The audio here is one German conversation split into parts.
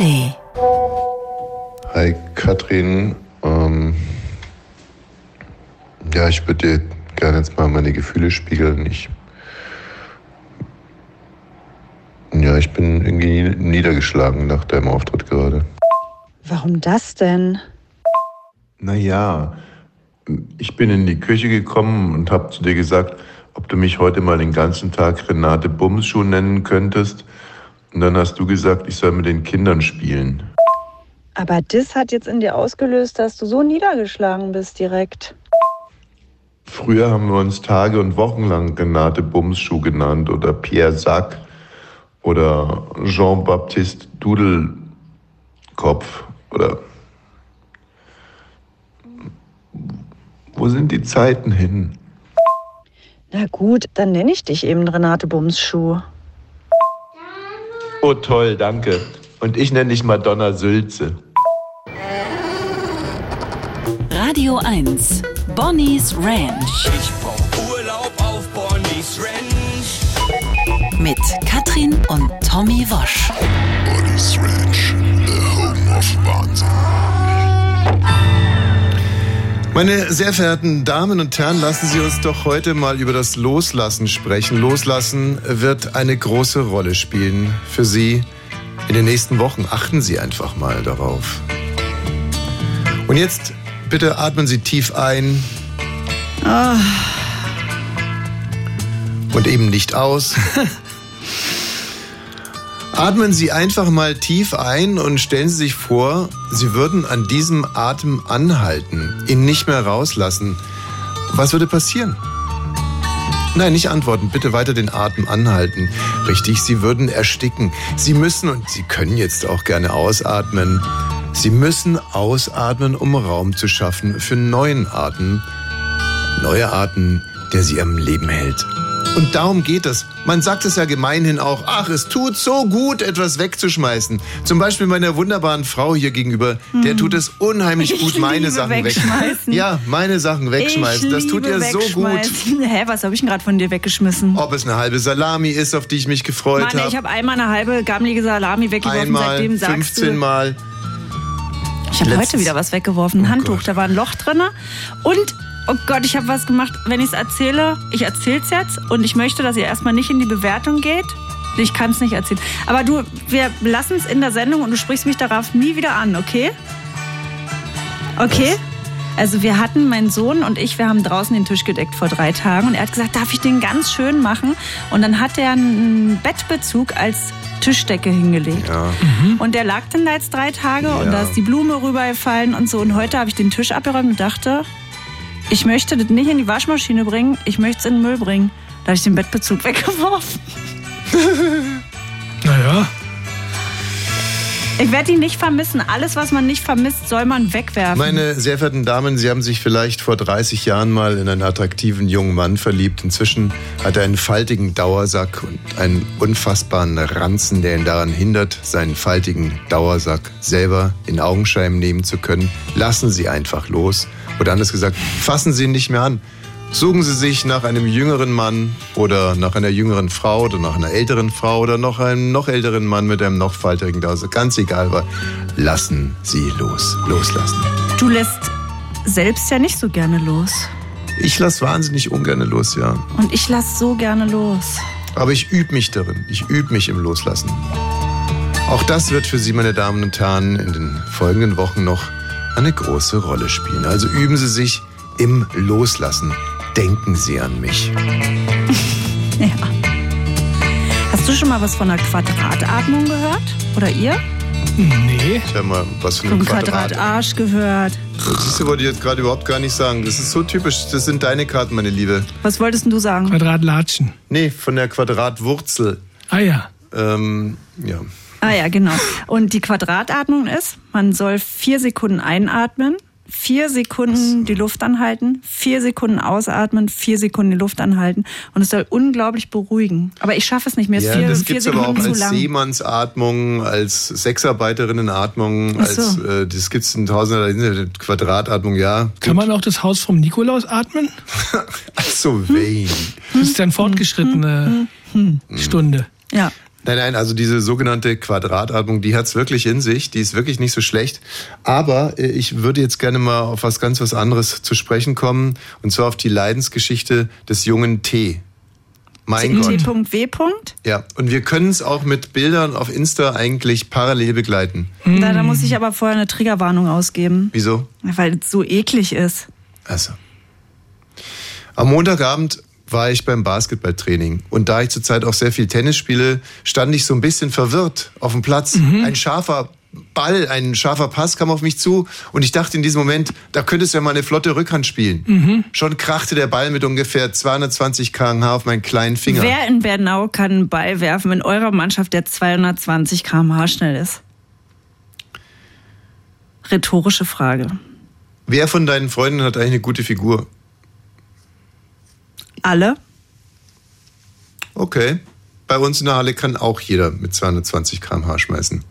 ARD. Hi Katrin, ähm, ja, ich würde dir gerne jetzt mal meine Gefühle spiegeln. Ich, ja, ich bin irgendwie niedergeschlagen nach deinem Auftritt gerade. Warum das denn? Naja, ich bin in die Küche gekommen und habe zu dir gesagt, ob du mich heute mal den ganzen Tag Renate Bumschuh nennen könntest. Und dann hast du gesagt, ich soll mit den Kindern spielen. Aber das hat jetzt in dir ausgelöst, dass du so niedergeschlagen bist direkt. Früher haben wir uns Tage und Wochen lang Renate Bumschuh genannt oder Pierre Sack oder Jean-Baptiste Dudelkopf oder wo sind die Zeiten hin? Na gut, dann nenne ich dich eben Renate Bumsschuh. Oh toll, danke. Und ich nenne dich Madonna Sülze. Radio 1. Bonnie's Ranch. Ich brauch Urlaub auf Bonnie's Ranch. Mit Katrin und Tommy Wosch. Bonnie's Ranch, the home of Wahnsinn. Meine sehr verehrten Damen und Herren, lassen Sie uns doch heute mal über das Loslassen sprechen. Loslassen wird eine große Rolle spielen für Sie in den nächsten Wochen. Achten Sie einfach mal darauf. Und jetzt bitte atmen Sie tief ein. Und eben nicht aus. Atmen Sie einfach mal tief ein und stellen Sie sich vor, Sie würden an diesem Atem anhalten, ihn nicht mehr rauslassen. Was würde passieren? Nein, nicht antworten, bitte weiter den Atem anhalten. Richtig, Sie würden ersticken. Sie müssen und Sie können jetzt auch gerne ausatmen. Sie müssen ausatmen, um Raum zu schaffen für neuen Atem. Neue Atem, der Sie am Leben hält. Und darum geht es. Man sagt es ja gemeinhin auch, ach, es tut so gut, etwas wegzuschmeißen. Zum Beispiel meiner wunderbaren Frau hier gegenüber, der tut es unheimlich Ich gut, meine liebe Sachen weg. wegschmeißen. Ja, meine Sachen wegschmeißen. Das tut ihr so gut. Hä, was habe ich denn gerade von dir weggeschmissen? Ob es eine halbe Salami ist, auf die ich mich gefreut ey, ich habe. habe einmal eine halbe gammelige Salami weggeworfen, Einmal, seitdem sagst 15 du... Mal. Ich habe heute wieder was weggeworfen, ein Oh Handtuch, Gott. da war ein Loch drin. Und, oh Gott, ich habe was gemacht. Wenn ich es erzähle, ich erzähle es jetzt und ich möchte, dass ihr erstmal nicht in die Bewertung geht. Ich kann es nicht erzählen. Aber du, wir lassen es in der Sendung und du sprichst mich darauf nie wieder an, okay? Okay? Also wir hatten, mein Sohn und ich, wir haben draußen den Tisch gedeckt vor drei Tagen und er hat gesagt, darf ich den ganz schön machen? Und dann hat er einen Bettbezug als Tischdecke hingelegt. Ja. Und der lag dann da jetzt drei Tage und Ja. da ist die Blume rübergefallen und so. Und heute habe ich den Tisch abgeräumt und dachte, ich möchte das nicht in die Waschmaschine bringen, ich möchte es in den Müll bringen. Da habe ich den Bettbezug weggeworfen. Naja, Ich werde ihn nicht vermissen. Alles, was man nicht vermisst, soll man wegwerfen. Meine sehr verehrten Damen, Sie haben sich vielleicht vor 30 Jahren mal in einen attraktiven jungen Mann verliebt. Inzwischen hat er einen faltigen Dauersack und einen unfassbaren Ranzen, der ihn daran hindert, seinen faltigen Dauersack selber in Augenschein nehmen zu können. Lassen Sie einfach los. Oder anders gesagt, fassen Sie ihn nicht mehr an. Suchen Sie sich nach einem jüngeren Mann oder nach einer jüngeren Frau oder nach einer älteren Frau oder noch einem noch älteren Mann mit einem noch faltigen Dauersack. Ganz egal, aber lassen Sie los. Loslassen. Du lässt selbst ja nicht so gerne los. Ich lasse wahnsinnig ungern los, ja. Und ich lass so gerne los. Aber ich übe mich darin. Ich übe mich im Loslassen. Auch das wird für Sie, meine Damen und Herren, in den folgenden Wochen noch eine große Rolle spielen. Also üben Sie sich im Loslassen. Denken Sie an mich. Ja. Hast du schon mal was von einer Quadratatmung gehört? Oder ihr? nee. Ich habe mal was von Vom einem Quadrat. Quadratarsch gehört. Das wollte ich jetzt gerade überhaupt gar nicht sagen. Das ist so typisch. Das sind deine Karten, meine Liebe. Was wolltest denn du sagen? Quadratlatschen. Nee, von der Quadratwurzel. Ah ja. Ähm, ja. Ah ja, genau. Und die Quadratatmung ist, man soll vier Sekunden einatmen, vier Sekunden die Luft anhalten, vier Sekunden ausatmen, vier Sekunden die Luft anhalten. Und es soll unglaublich beruhigen. Aber ich schaffe es nicht mehr. Es ist Ja, vier, das vier gibt's aber auch als. Seemannsatmung, als Sexarbeiterinnenatmung, so. als äh, das gibt's in tausender Quadratatmung, ja. Kann man auch das Haus vom Nikolaus atmen? Ach so, Wayne. Das ist dann fortgeschrittene Stunde. Ja. Nein, nein, also diese sogenannte Quadratatmung, die hat's wirklich in sich, die ist wirklich nicht so schlecht. Aber äh, ich würde jetzt gerne mal auf was ganz was anderes zu sprechen kommen, und zwar auf die Leidensgeschichte des jungen T. Mein Gott. T.W. Ja, und wir können es auch mit Bildern auf Insta eigentlich parallel begleiten. Da, da muss ich aber vorher eine Triggerwarnung ausgeben, Wieso? weil es so eklig ist. Also. Am Montagabend war ich beim Basketballtraining. Und da ich zurzeit auch sehr viel Tennis spiele, stand ich so ein bisschen verwirrt auf dem Platz. Ein scharfer Ball, ein scharfer Pass kam auf mich zu und ich dachte in diesem Moment, da könntest du ja mal eine flotte Rückhand spielen. Schon krachte der Ball mit ungefähr 220 km/h auf meinen kleinen Finger. Wer in Bernau kann einen Ball werfen in eurer Mannschaft, der 220 km/h schnell ist? Rhetorische Frage. Wer von deinen Freunden hat eigentlich eine gute Figur? Alle? Okay. Bei uns in der Halle kann auch jeder mit 220 km/h schmeißen.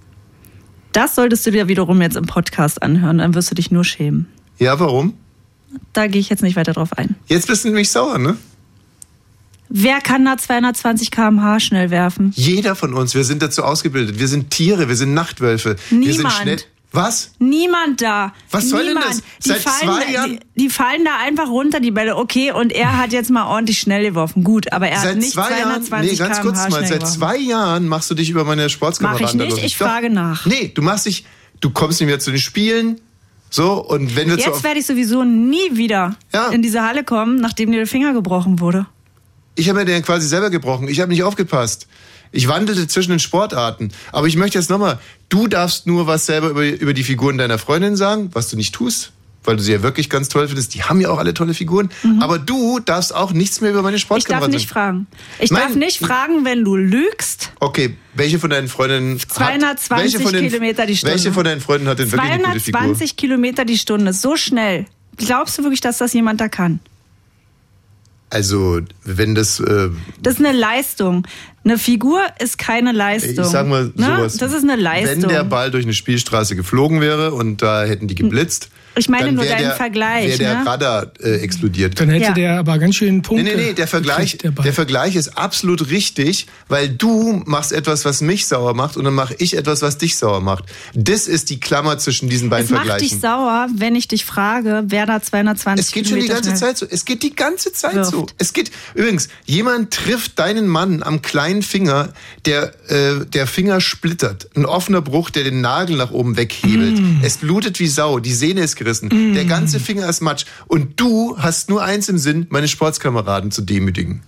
Das solltest du dir wiederum jetzt im Podcast anhören, dann wirst du dich nur schämen. Ja, warum? Da gehe ich jetzt nicht weiter drauf ein. Jetzt bist du nämlich sauer, ne? Wer kann da 220 km/h schnell werfen? Jeder von uns, wir sind dazu ausgebildet. Wir sind Tiere, wir sind Nachtwölfe. Wir sind Niemand. schnell. Was? Niemand da. Was soll denn Niemand. das? Die Seit fallen, zwei da- Jahren- Die, die fallen da einfach runter, die Bälle. Okay, und er hat jetzt mal ordentlich schnell geworfen. Gut, aber er hat Seit nicht zwei Jahren, 220 nee, ganz kurz mal, seit geworfen. zwei Jahren machst du dich über meine Sportskameraden Mach ich nicht, ich frage nach. Nee, du machst dich, du kommst nicht mehr zu den Spielen, so, und wenn wir zu, Jetzt werde ich sowieso nie wieder in diese Halle kommen, nachdem dir der Finger gebrochen wurde. ich habe mir den quasi selber gebrochen, ich habe nicht aufgepasst. Ich wandelte zwischen den Sportarten. Aber ich möchte jetzt nochmal, du darfst nur was selber über, über die Figuren deiner Freundin sagen, was du nicht tust, weil du sie ja wirklich ganz toll findest. Die haben ja auch alle tolle Figuren. Aber du darfst auch nichts mehr über meine Mhm. Ich darf Sportkameraden nicht fragen. Ich Mein- darf nicht fragen, wenn du lügst. Okay, welche von deinen Freundinnen hat, 220 welche von den, Kilometer die Stunde. Welche von deinen Freunden hat denn wirklich eine gute Figur? 220 Kilometer die Stunde, so schnell. Glaubst du wirklich, dass das jemand da kann? Also, wenn das, äh, Das ist eine Leistung. Eine Figur ist keine Leistung. ich sag mal Ne? sowas. Das ist eine Leistung. Wenn der Ball durch eine Spielstraße geflogen wäre und da hätten die geblitzt, Ich meine nur deinen der, Vergleich, Wäre der ne? Radar äh, explodiert. Dann hätte Ja. der aber ganz schön Punkte. Nee, nee, nee, der Vergleich, der Vergleich ist absolut richtig, weil du machst etwas, was mich sauer macht und dann mache ich etwas, was dich sauer macht. Das ist die Klammer zwischen diesen beiden es macht dich Vergleichen. sauer, wenn ich dich frage, wer da 220 Es geht schon die Kilometer ganze schnell- Zeit so. Es geht die ganze Zeit Wirft. so. Es geht übrigens. Jemand trifft deinen Mann am kleinen Finger, der äh, der Finger splittert. Ein offener Bruch, der den Nagel nach oben weghebelt. Mm. Es blutet wie Sau. Die Sehne ist gerissen. Der ganze Finger ist matsch. Und du hast nur eins im Sinn, meine Sportskameraden zu demütigen.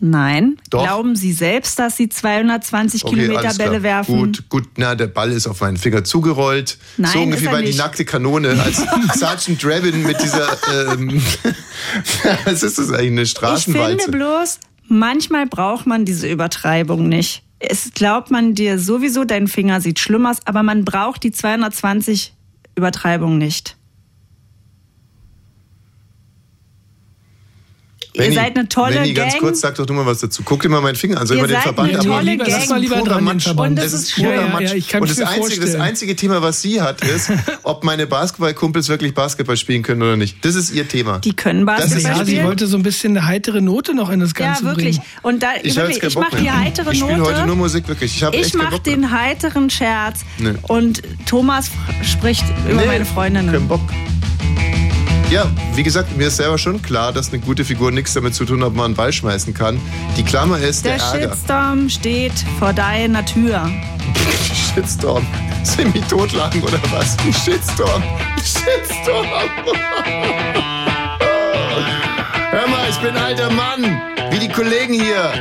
Nein. Doch. Glauben Sie selbst, dass Sie 220 Kilometer alles Bälle werfen? Gut, gut, na, der Ball ist auf meinen Finger zugerollt. Nein, so ungefähr bei die nackte Kanone, als Sergeant Draven mit dieser, ähm, was ist das eigentlich, eine Ich Straßenwalze? finde bloß, manchmal braucht man diese Übertreibung nicht. Es glaubt man dir sowieso, dein Finger sieht schlimm aus, aber man braucht die 220 Übertreibung nicht. Benni, Ihr seid eine tolle Benni, ganz Gang. kurz, sag doch du mal was dazu. Guck dir mal meinen Finger an. Soll ich Ihr mal den seid Verband eine tolle lieber, Gang. Lass mal lieber purer dran Matsch. Und das ist purer Ja, ja, Matsch. ja, ich kann Und das einzige, das einzige Thema, was sie hat, ist, ob meine Basketballkumpels wirklich Basketball spielen können oder nicht. Das ist ihr Thema. Die können Das ist- Basketball Ja, sie spielen. wollte so ein bisschen eine heitere Note noch in das Ja, Ganze wirklich. bringen. Und da, Ich habe wirklich, jetzt keinen ich mache die heitere Ich spiele heute nur Note. Musik, wirklich. Ich habe Ich echt keinen mache Bock mehr. den heiteren Scherz Nee. und Thomas spricht über Nee, meine Freundinnen. Kein Bock. Ja, wie gesagt, mir ist selber schon klar, dass eine gute Figur nichts damit zu tun hat, ob man einen Ball schmeißen kann. Die Klammer ist der, Der Ärger. Shitstorm steht vor deiner Tür. Shitstorm. Semi-Totlachen oder was? Ein Shitstorm. Shitstorm. Hör mal, ich bin ein alter Mann. Wie die Kollegen hier.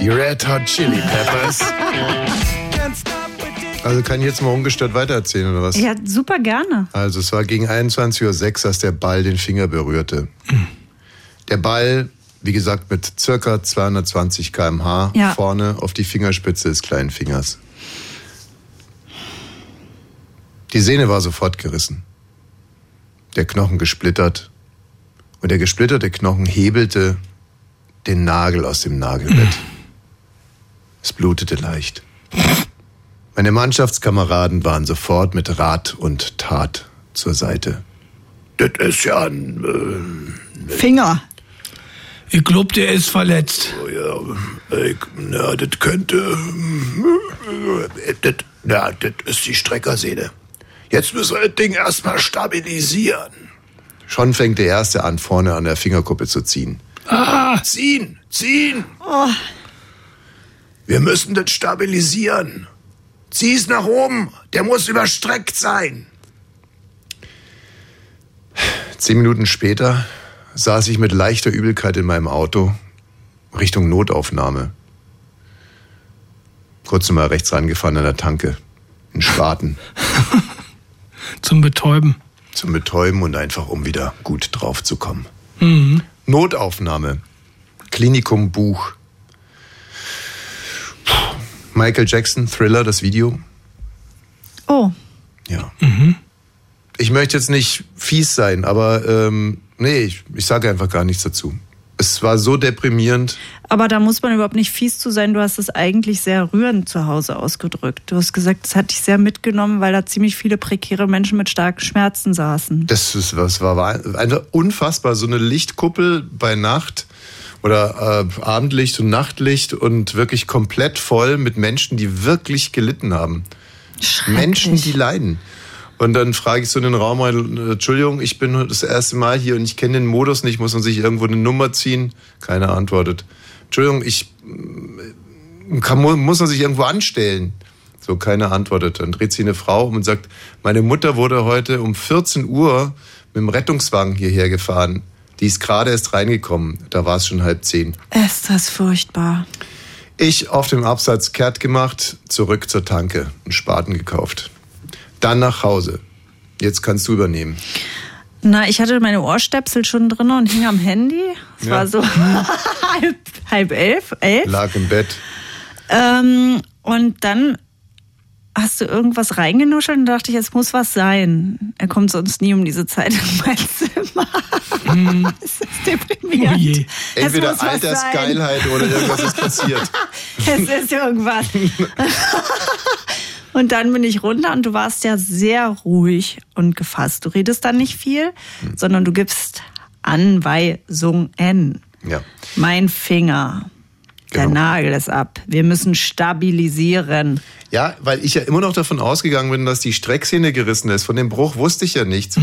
Die Red Hot Chili Peppers. Also kann ich jetzt mal ungestört weitererzählen, oder was? Ja, super gerne. Also es war gegen 21.06 Uhr, als der Ball den Finger berührte. Der Ball, wie gesagt, mit circa 220 km/h Ja. vorne auf die Fingerspitze des kleinen Fingers. Die Sehne war sofort gerissen. Der Knochen gesplittert. Und der gesplitterte Knochen hebelte den Nagel aus dem Nagelbett. Es blutete leicht. Meine Mannschaftskameraden waren sofort mit Rat und Tat zur Seite. Das ist ja ein, äh, Finger. Ich glaub, der ist verletzt. Oh ja, ich, na, das könnte. Das, na, das ist die Streckersehne. Jetzt müssen wir das Ding erstmal stabilisieren. Schon fängt der Erste an, vorne an der Fingerkuppe zu ziehen. Ah, Ziehen, ziehen! Wir müssen das stabilisieren. Zieh's nach oben, der muss überstreckt sein. Zehn Minuten später saß ich mit leichter Übelkeit in meinem Auto Richtung Notaufnahme. Kurz mal rechts rangefahren an der Tanke. In Spaten. zum Betäuben. Zum Betäuben und einfach um wieder gut drauf zu kommen. Mhm. Notaufnahme. Klinikum Buch. Michael Jackson, Thriller, das Video. Oh, Ja. Ich möchte jetzt nicht fies sein, aber ähm, nee, ich, ich sage einfach gar nichts dazu. Es war so deprimierend. aber da muss man überhaupt nicht fies zu sein. Du hast es eigentlich sehr rührend zu Hause ausgedrückt. Du hast gesagt, es hat dich sehr mitgenommen, weil da ziemlich viele prekäre Menschen mit starken Schmerzen saßen. Das ist was war, war einfach unfassbar. So eine Lichtkuppel bei Nacht oder äh, Abendlicht und Nachtlicht und wirklich komplett voll mit Menschen, die wirklich gelitten haben. Menschen, die leiden. Und dann frage ich so in den Raum rein, Entschuldigung, ich bin das erste Mal hier und ich kenne den Modus nicht, muss man sich irgendwo eine Nummer ziehen? Keiner antwortet. Entschuldigung, ich äh, kann, mu- muss man sich irgendwo anstellen? So, keiner antwortet. Dann dreht sich eine Frau um und sagt, meine Mutter wurde heute um 14 Uhr mit dem Rettungswagen hierher gefahren. Die ist gerade erst reingekommen. Da war es schon halb zehn. Ist das furchtbar. Ich auf dem Absatz kehrt gemacht, zurück zur Tanke, einen Spaten gekauft. Dann nach Hause. Jetzt kannst du übernehmen. Na, ich hatte meine Ohrstöpsel schon drin und hing am Handy. Es Ja. war so halb, halb elf, elf. Lag im Bett. Ähm, und dann hast du irgendwas reingenuschelt und dachte ich, es muss was sein. Er kommt sonst nie um diese Zeit in mein Zimmer. Es ist deprimierend. Oh je. Es Entweder Altersgeilheit oder irgendwas ist passiert. Es ist irgendwas. Und dann bin ich runter und du warst ja sehr ruhig und gefasst. Du redest dann nicht viel, Hm. sondern du gibst Anweisungen. Ja. Mein Finger. Der Genau. Nagel ist ab. Wir müssen stabilisieren. Ja, weil ich ja immer noch davon ausgegangen bin, dass die Streckszene gerissen ist. Von dem Bruch wusste ich ja nichts.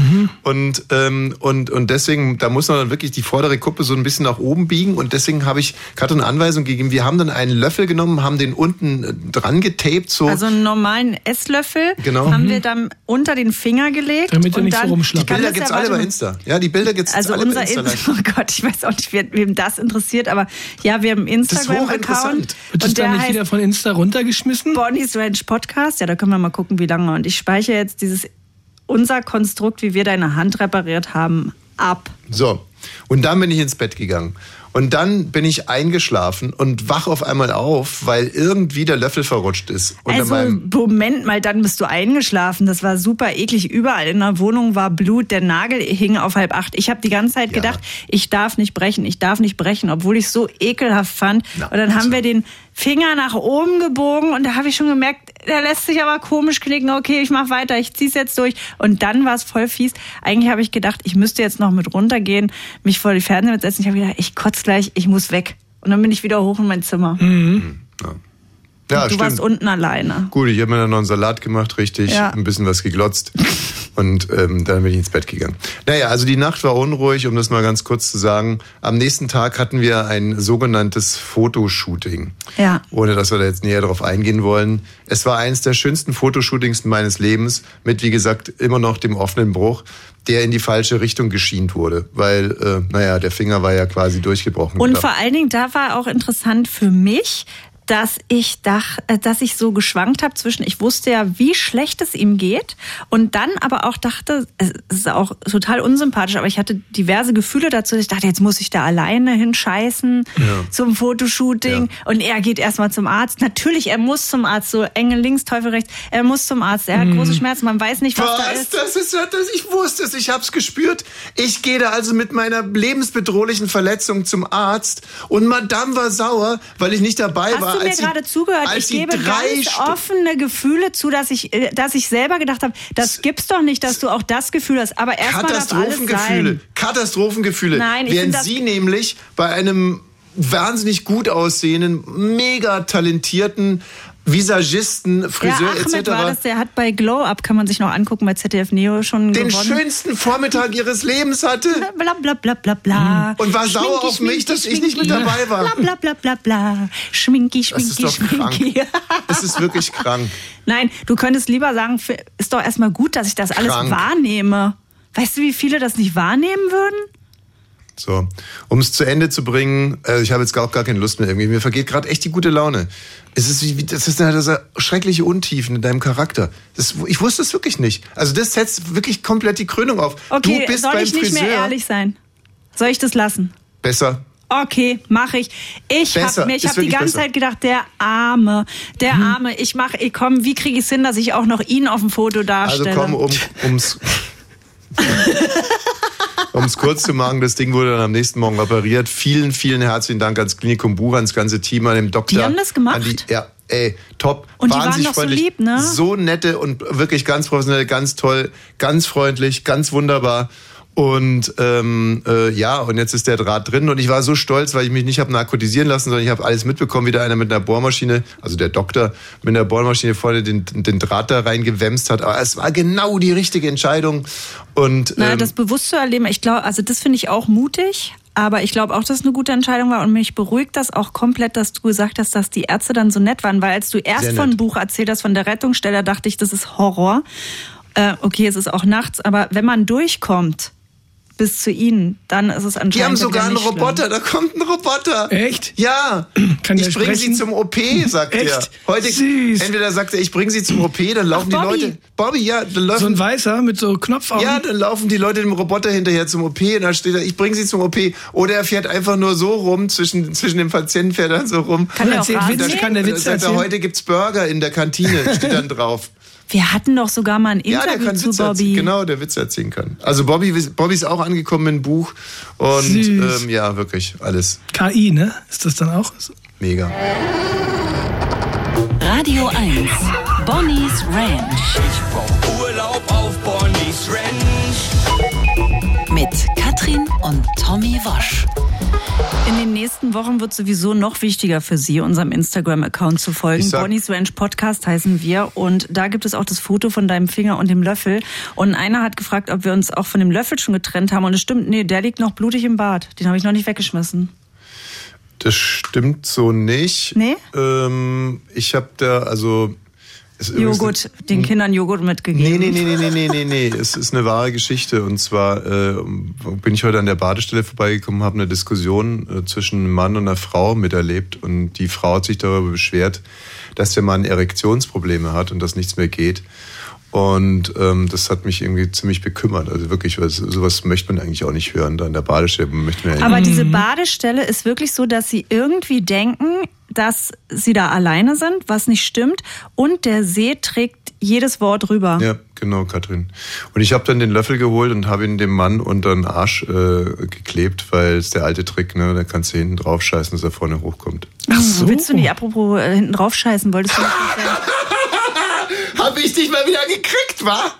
Und, ähm, und, und deswegen, da muss man dann wirklich die vordere Kuppe so ein bisschen nach oben biegen. Und deswegen habe ich Katrin eine Anweisung gegeben. Wir haben dann einen Löffel genommen, haben den unten dran getaped, so. Also einen normalen Esslöffel Genau. haben Mhm. wir dann unter den Finger gelegt. Damit er nicht so dann, rumschlappert. die Bilder gibt's ja- alle bei. Insta. Ja, die Bilder gibt's Also alle unser bei Insta. Insta oh Gott, ich weiß auch nicht, wer- wem das interessiert, aber ja, wir haben einen Das ist Instagram-Account hochinteressant. Wird das und dann nicht wieder von Insta runtergeschmissen? Bonnie's Ranch Podcast. Ja, da können wir mal gucken, wie lange. Und ich speichere jetzt dieses unser Konstrukt, wie wir deine Hand repariert haben, ab. So. Und dann bin ich ins Bett gegangen. Und dann bin ich eingeschlafen und wach auf einmal auf, weil irgendwie der Löffel verrutscht ist. Unter Also Moment mal, dann bist du eingeschlafen. Das war super eklig. Überall in der Wohnung war Blut. Der Nagel hing auf halb acht. Ich habe die ganze Zeit Ja. gedacht, ich darf nicht brechen, ich darf nicht brechen, obwohl ich so ekelhaft fand. Na, und dann haben also. wir den Finger nach oben gebogen und da habe ich schon gemerkt, der lässt sich aber komisch knicken. Okay, ich mach weiter, ich zieh's jetzt durch. Und dann war es voll fies. Eigentlich habe ich gedacht, ich müsste jetzt noch mit runtergehen, mich vor die Fernseher setzen. Ich habe gedacht, ich kotz gleich, ich muss weg. Und dann bin ich wieder hoch in mein Zimmer. ja, du warst unten alleine. Gut, ich habe mir dann noch einen Salat gemacht, richtig, Ja. ein bisschen was geglotzt und ähm, dann bin ich ins Bett gegangen. Naja, also die Nacht war unruhig, um das mal ganz kurz zu sagen. Am nächsten Tag hatten wir ein sogenanntes Fotoshooting. Ja. Ohne dass wir da jetzt näher drauf eingehen wollen. Es war eines der schönsten Fotoshootings meines Lebens mit, wie gesagt, immer noch dem offenen Bruch, der in die falsche Richtung geschient wurde. Weil, äh, naja, der Finger war ja quasi durchgebrochen. Und vor allen Dingen, da war auch interessant für mich, dass ich dach, äh, dass ich so geschwankt habe zwischen, ich wusste ja, wie schlecht es ihm geht und dann aber auch dachte, es ist auch total unsympathisch, aber ich hatte diverse Gefühle dazu. Ich dachte, jetzt muss ich da alleine hinscheißen zum Fotoshooting Ja. und er geht erstmal zum Arzt. Natürlich, er muss zum Arzt, so Engel links, Teufel rechts. Er muss zum Arzt, er hat große Schmerzen, man weiß nicht, was, da Was? ist. Das ist ja das. Ich wusste es, ich hab's gespürt. Ich gehe da also mit meiner lebensbedrohlichen Verletzung zum Arzt und Madame war sauer, weil ich nicht dabei Hast war. Du mir gerade zugehört? Ich gebe ganz Stu- offene Gefühle zu, dass ich, äh, dass ich selber gedacht habe, das gibt's doch nicht, dass du auch das Gefühl hast. Aber erstmal Katastrophengefühle. Katastrophengefühle. Nein, ich Während sie nämlich bei einem wahnsinnig gut aussehenden, mega talentierten Visagisten, Friseur ja, Ahmed war das, etc. der hat bei Glow Up, kann man sich noch angucken, bei ZDF Neo schon den gewonnen. schönsten Vormittag ihres Lebens hatte. Bla bla bla bla bla. Und war sauer auf mich, dass ich nicht mit dabei war. Bla bla bla bla bla. Schminki, Das ist schminki, doch krank. schminki. Es ist wirklich krank. Nein, du könntest lieber sagen, ist doch erstmal gut, dass ich das alles Krank. wahrnehme. Weißt du, wie viele das nicht wahrnehmen würden? So, um es zu Ende zu bringen, äh, ich habe jetzt auch gar keine Lust mehr irgendwie. Mir vergeht gerade echt die gute Laune. Es ist wie, wie- das ist eine, das ist schreckliche Untiefen in deinem Charakter. Das, ich wusste es wirklich nicht. Also das setzt wirklich komplett die Krönung auf. Okay, du bist soll beim ich nicht Friseur. mehr ehrlich sein? Soll ich das lassen? Besser. Okay, mache ich. Ich habe mir, ich habe die ganze besser. Zeit gedacht, der Arme, der Arme. Ich mache, ich komm, wie kriege ich es hin, dass ich auch noch ihn auf dem Foto Also darstelle? komm, um, ums um es kurz zu machen, das Ding wurde dann am nächsten Morgen operiert. Vielen, vielen herzlichen Dank ans Klinikum Buch, ans ganze Team, an dem Doktor. Die haben das gemacht? An die, ja, ey, top. Und die waren wahnsinnig doch so freundlich. lieb, ne? So nette und wirklich ganz professionell, ganz toll, ganz freundlich, ganz wunderbar. Und ähm, äh, ja, und jetzt ist der Draht drin und ich war so stolz, weil ich mich nicht habe narkotisieren lassen, sondern ich habe alles mitbekommen, wie da einer mit einer Bohrmaschine, also der Doktor mit einer Bohrmaschine vorne den, den Draht da reingewämst hat. Aber es war genau die richtige Entscheidung. Und Na, ähm, das bewusst zu erleben, ich glaube, also das finde ich auch mutig. Aber ich glaube auch, dass es eine gute Entscheidung war und mich beruhigt das auch komplett, dass du gesagt hast, dass die Ärzte dann so nett waren, weil als du erst von. Buch erzählt hast, von der Rettungsstelle, dachte ich, das ist Horror. Äh, okay, es ist auch nachts, aber wenn man durchkommt bis zu ihnen, dann ist es anscheinend Die haben sogar einen schlimm. Roboter, da kommt ein Roboter. Echt? Ja. Kann ich bringe sie zum OP, sagt er. Echt? Heute, Süß. entweder sagt er, ich bringe sie zum OP, dann laufen Ach, die. Leute. Bobby, ja, dann So ein laufen. Weißer mit so Knopfaugen. Ja, dann laufen die Leute dem Roboter hinterher zum OP und dann steht er, ich bringe sie zum OP. Oder er fährt einfach nur so rum, zwischen, zwischen dem Patienten fährt er so rum. Kann der auch mähen? kann der er, erzählen? heute gibt's Burger in der Kantine, steht dann drauf. Wir hatten doch sogar mal ein Ja, der Interview kann zu Witze erzählen. Bobby. Genau, der Witze erzählen kann. Also Bobby, Bobby ist auch angekommen im Buch. Und ähm, ja, wirklich, alles KI, ne? Ist das dann auch? mega. Radio 1. Bonnie's Ranch. Ich brauch Urlaub auf Bonnie's Ranch. Mit Katrin und Tommy Wosch. In den nächsten Wochen wird sowieso noch wichtiger für Sie, unserem Instagram-Account zu folgen. Sag- Bonnie's Ranch Podcast heißen wir. Und da gibt es auch das Foto von deinem Finger und dem Löffel. Und einer hat gefragt, ob wir uns auch von dem Löffel schon getrennt haben. Und es stimmt, nee, der liegt noch blutig im Bad. Den habe ich noch nicht weggeschmissen. Das stimmt so nicht. Nee? Ähm, ich habe da, also. Joghurt, den Kindern Joghurt mitgegeben. Nee, nee, nee, nee, nee, nee, nee, nee. Es ist eine wahre Geschichte. Und zwar äh, bin ich heute an der Badestelle vorbeigekommen, habe eine Diskussion äh, zwischen einem Mann und einer Frau miterlebt. Und die Frau hat sich darüber beschwert, dass der Mann Erektionsprobleme hat und dass nichts mehr geht. Und ähm, das hat mich irgendwie ziemlich bekümmert. Also wirklich, weil sowas möchte man eigentlich auch nicht hören. Da an der Badestelle möchte man ja Aber diese Badestelle ist wirklich so, dass sie irgendwie denken, dass sie da alleine sind, was nicht stimmt. Und der See trägt jedes Wort rüber. Ja, genau, Katrin. Und ich habe dann den Löffel geholt und habe ihn dem Mann unter den Arsch äh, geklebt, weil es der alte Trick, ne? Da kannst du hinten drauf scheißen, dass er vorne hochkommt. Ach so. Willst du nicht, apropos äh, hinten drauf scheißen, wolltest du nicht erzählen? Hab ich dich mal wieder gekriegt, wa?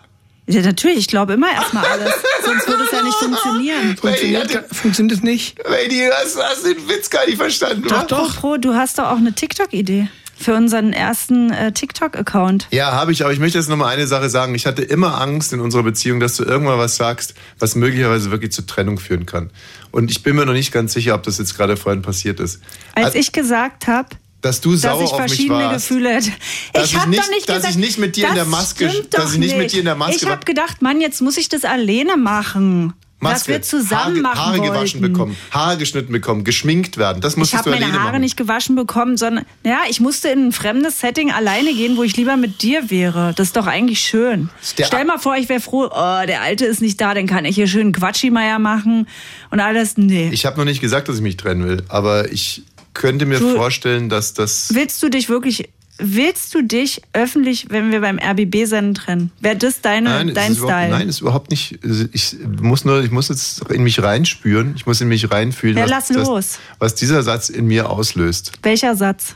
Ja, natürlich, ich glaube immer erstmal alles. Sonst würde es ja nicht funktionieren. Funktioniert, funktioniert das nicht? Lady, hast, hast den Witz gar nicht verstanden, wa? Doch, doch. Apropos, du hast doch auch eine TikTok-Idee für unseren ersten äh, TikTok-Account. Ja, habe ich, aber ich möchte jetzt noch mal eine Sache sagen. Ich hatte immer Angst in unserer Beziehung, dass du irgendwann was sagst, was möglicherweise wirklich zur Trennung führen kann. Und ich bin mir noch nicht ganz sicher, ob das jetzt gerade vorhin passiert ist. Als Also, ich gesagt habe, dass du dass sauer ich auf mich verschiedene warst. Gefühle hätte. Dass ich ich habe nicht- doch nicht dass gesagt, ich nicht mit dir in der Maske- dass ich nicht mit dir in der Maske Ich habe gedacht, Mann, jetzt muss ich das alleine machen. was wir zusammen Haare, machen Haare wollten. gewaschen bekommen, Haare geschnitten bekommen, geschminkt werden. Das Ich musstest habe du meine alleine Haare machen. nicht gewaschen bekommen, sondern ja, ich musste in ein fremdes Setting alleine gehen, wo ich lieber mit dir wäre. Das ist doch eigentlich schön. der- Stell mal vor, ich wäre froh, oh, der Alte ist nicht da, dann kann ich hier schön Quatschimeier machen und alles. Nee. Ich habe noch nicht gesagt, dass ich mich trennen will, aber ich könnte mir Du- vorstellen, dass das Willst du dich wirklich, willst du dich öffentlich, wenn wir beim RBB senden, trennen? Wäre das deine, Nein, dein Style? nein, ist überhaupt nicht. Ich muss nur, ich muss jetzt in mich reinspüren. Ich muss in mich reinfühlen, Ja, was, lass das- los. was dieser Satz in mir auslöst. Welcher Satz?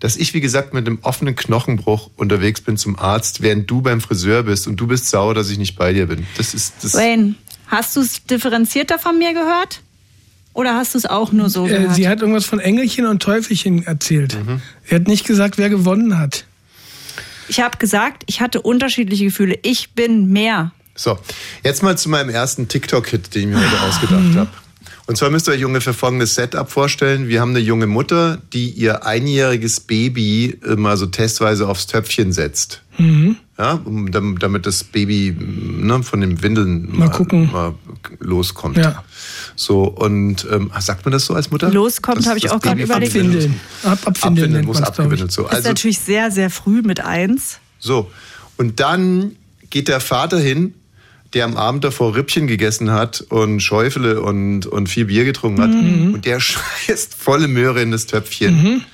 dass ich, wie gesagt, mit einem offenen Knochenbruch unterwegs bin zum Arzt, während du beim Friseur bist und du bist sauer, dass ich nicht bei dir bin. Das ist das. Wayne, hast du es differenzierter von mir gehört? Oder hast du es auch nur so Äh, gehört? sie hat irgendwas von Engelchen und Teufelchen erzählt. Mhm. Sie hat nicht gesagt, wer gewonnen hat. Ich habe gesagt, ich hatte unterschiedliche Gefühle. Ich bin mehr. So, jetzt mal zu meinem ersten TikTok-Hit, den ich mir heute ausgedacht Mhm. habe. Und zwar müsst ihr euch ungefähr folgendes Setup vorstellen. Wir haben eine junge Mutter, die ihr einjähriges Baby mal so testweise aufs Töpfchen setzt. Mhm. Ja, dam- damit das Baby ne, von den Windeln Mal gucken. mal loskommt. Ja. So, und ähm, sagt man das so als Mutter? Loskommt, habe ich auch gerade überlegt. Abwindeln. Ab, abwindeln Abwindeln muss abgewinnelt. So, Ist also, natürlich sehr, sehr früh mit eins. so, und dann geht der Vater hin, der am Abend davor Rippchen gegessen hat und Schäufele und, und viel Bier getrunken hat. Mhm. Und der scheißt volle Möhre in das Töpfchen.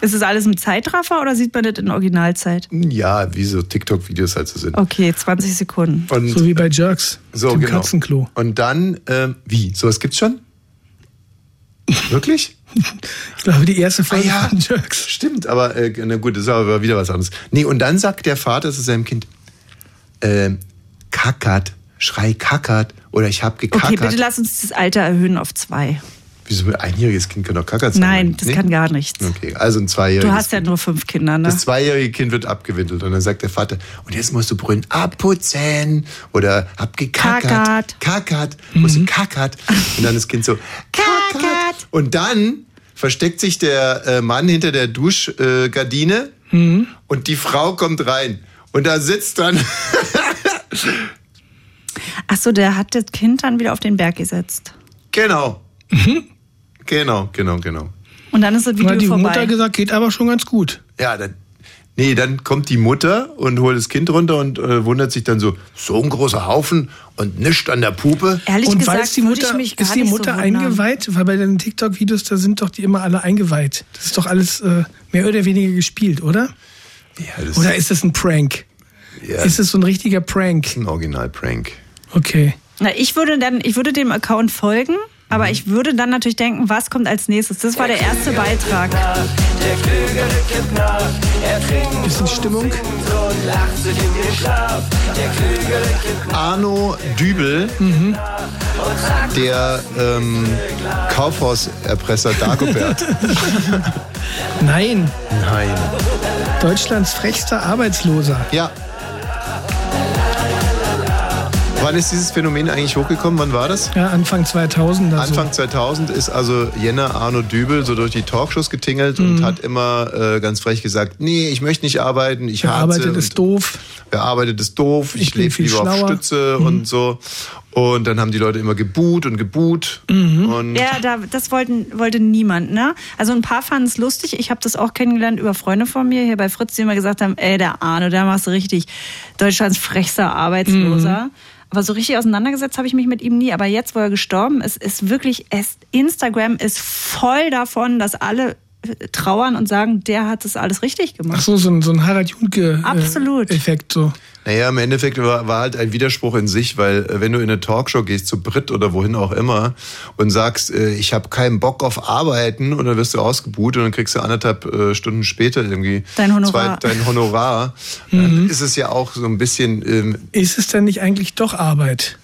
Ist es alles im Zeitraffer oder sieht man das in Originalzeit? Ja, wie so TikTok-Videos halt so sind. Okay, 20 Sekunden. Und So wie bei Jerks. so, dem genau. Katzenklo. Und dann, ähm, wie? Sowas gibt's schon? Wirklich? Ich glaube, die erste Folge Ah, ja. von Jerks. Stimmt, aber äh, na gut, das ist aber wieder was anderes. Nee, und dann sagt der Vater zu seinem Kind, ähm, kackert, schrei kackert oder ich hab gekackert. Okay, bitte lass uns das Alter erhöhen auf zwei. Wieso ein einjähriges Kind kann doch kackert sein? Nein, das Nee? kann gar nichts. Okay, also ein zweijähriges Du hast ja nur fünf Kinder, ne? Das zweijährige Kind wird abgewindelt und dann sagt der Vater, und jetzt musst du brüllen, abputzen oder hab gekackert. Kackert. Kackert. Musst du kackert. Und dann das Kind so, kackert. Und dann versteckt sich der äh, Mann hinter der Duschgardine Gardine und die Frau kommt rein. Und da sitzt dann, Ach so, der hat das Kind dann wieder auf den Berg gesetzt. genau. Genau, genau, genau. Und dann ist das Dann Video hat die vorbei. Mutter gesagt, geht aber schon ganz gut. Ja, dann, nee, dann kommt die Mutter und holt das Kind runter und äh, wundert sich dann so, so ein großer Haufen und nischt an der Pupe. Ehrlich Und gesagt, weiß die Mutter, ich mich gar ist die nicht Mutter so eingeweiht? Weil bei den TikTok-Videos, da sind doch die immer alle eingeweiht. Das ist doch alles äh, mehr oder weniger gespielt, oder? Ja, das Oder ist das ein Prank? ja, Ist es so ein richtiger Prank? ein Original-Prank. Okay. Na, ich würde dann, ich würde dem Account folgen, aber Mhm. ich würde dann natürlich denken, was kommt als nächstes? Das war der erste Beitrag. Der kippt nach, er trinkt Bisschen Stimmung. und lacht sich in den Schlaf. Der Arno Dübel, der ähm, Kaufhauserpresser Dagobert. Nein, Nein. Deutschlands frechster Arbeitsloser. Ja. Wann ist dieses Phänomen eigentlich hochgekommen? Wann war das? Ja, Anfang 2000. Also. Anfang 2000 ist also Jenner Arno Dübel so durch die Talkshows getingelt Mhm. und hat immer äh, ganz frech gesagt, nee, ich möchte nicht arbeiten, ich Wer harze arbeitet, ist doof. Wer arbeitet, ist doof, ich, Ich lebe viel lieber auf schlauer. Mhm. Stütze und so. Und dann haben die Leute immer geboot und geboot. Mhm. Und Ja, da, das wollten, wollte niemand, ne? Also ein paar fanden es lustig. Ich habe das auch kennengelernt über Freunde von mir hier bei Fritz, die immer gesagt haben, ey, der Arno, der machst du richtig Deutschlands frechster Arbeitsloser. Mhm. Aber so richtig auseinandergesetzt habe ich mich mit ihm nie. Aber jetzt, wo er gestorben ist, ist wirklich, Instagram ist voll davon, dass alle trauern und sagen, der hat das alles richtig Ach gemacht. so, so ein, so ein Harald Absolut. Junke-Effekt. so. naja, im Endeffekt war, war halt ein Widerspruch in sich, weil äh, wenn du in eine Talkshow gehst, zu Brit oder wohin auch immer, und sagst, äh, ich habe keinen Bock auf Arbeiten, und dann wirst du ausgebuht und dann kriegst du anderthalb äh, Stunden später irgendwie Dein Honorar. dein Honorar, Mhm. dann ist es ja auch so ein bisschen ähm, Ist es denn nicht eigentlich doch Arbeit?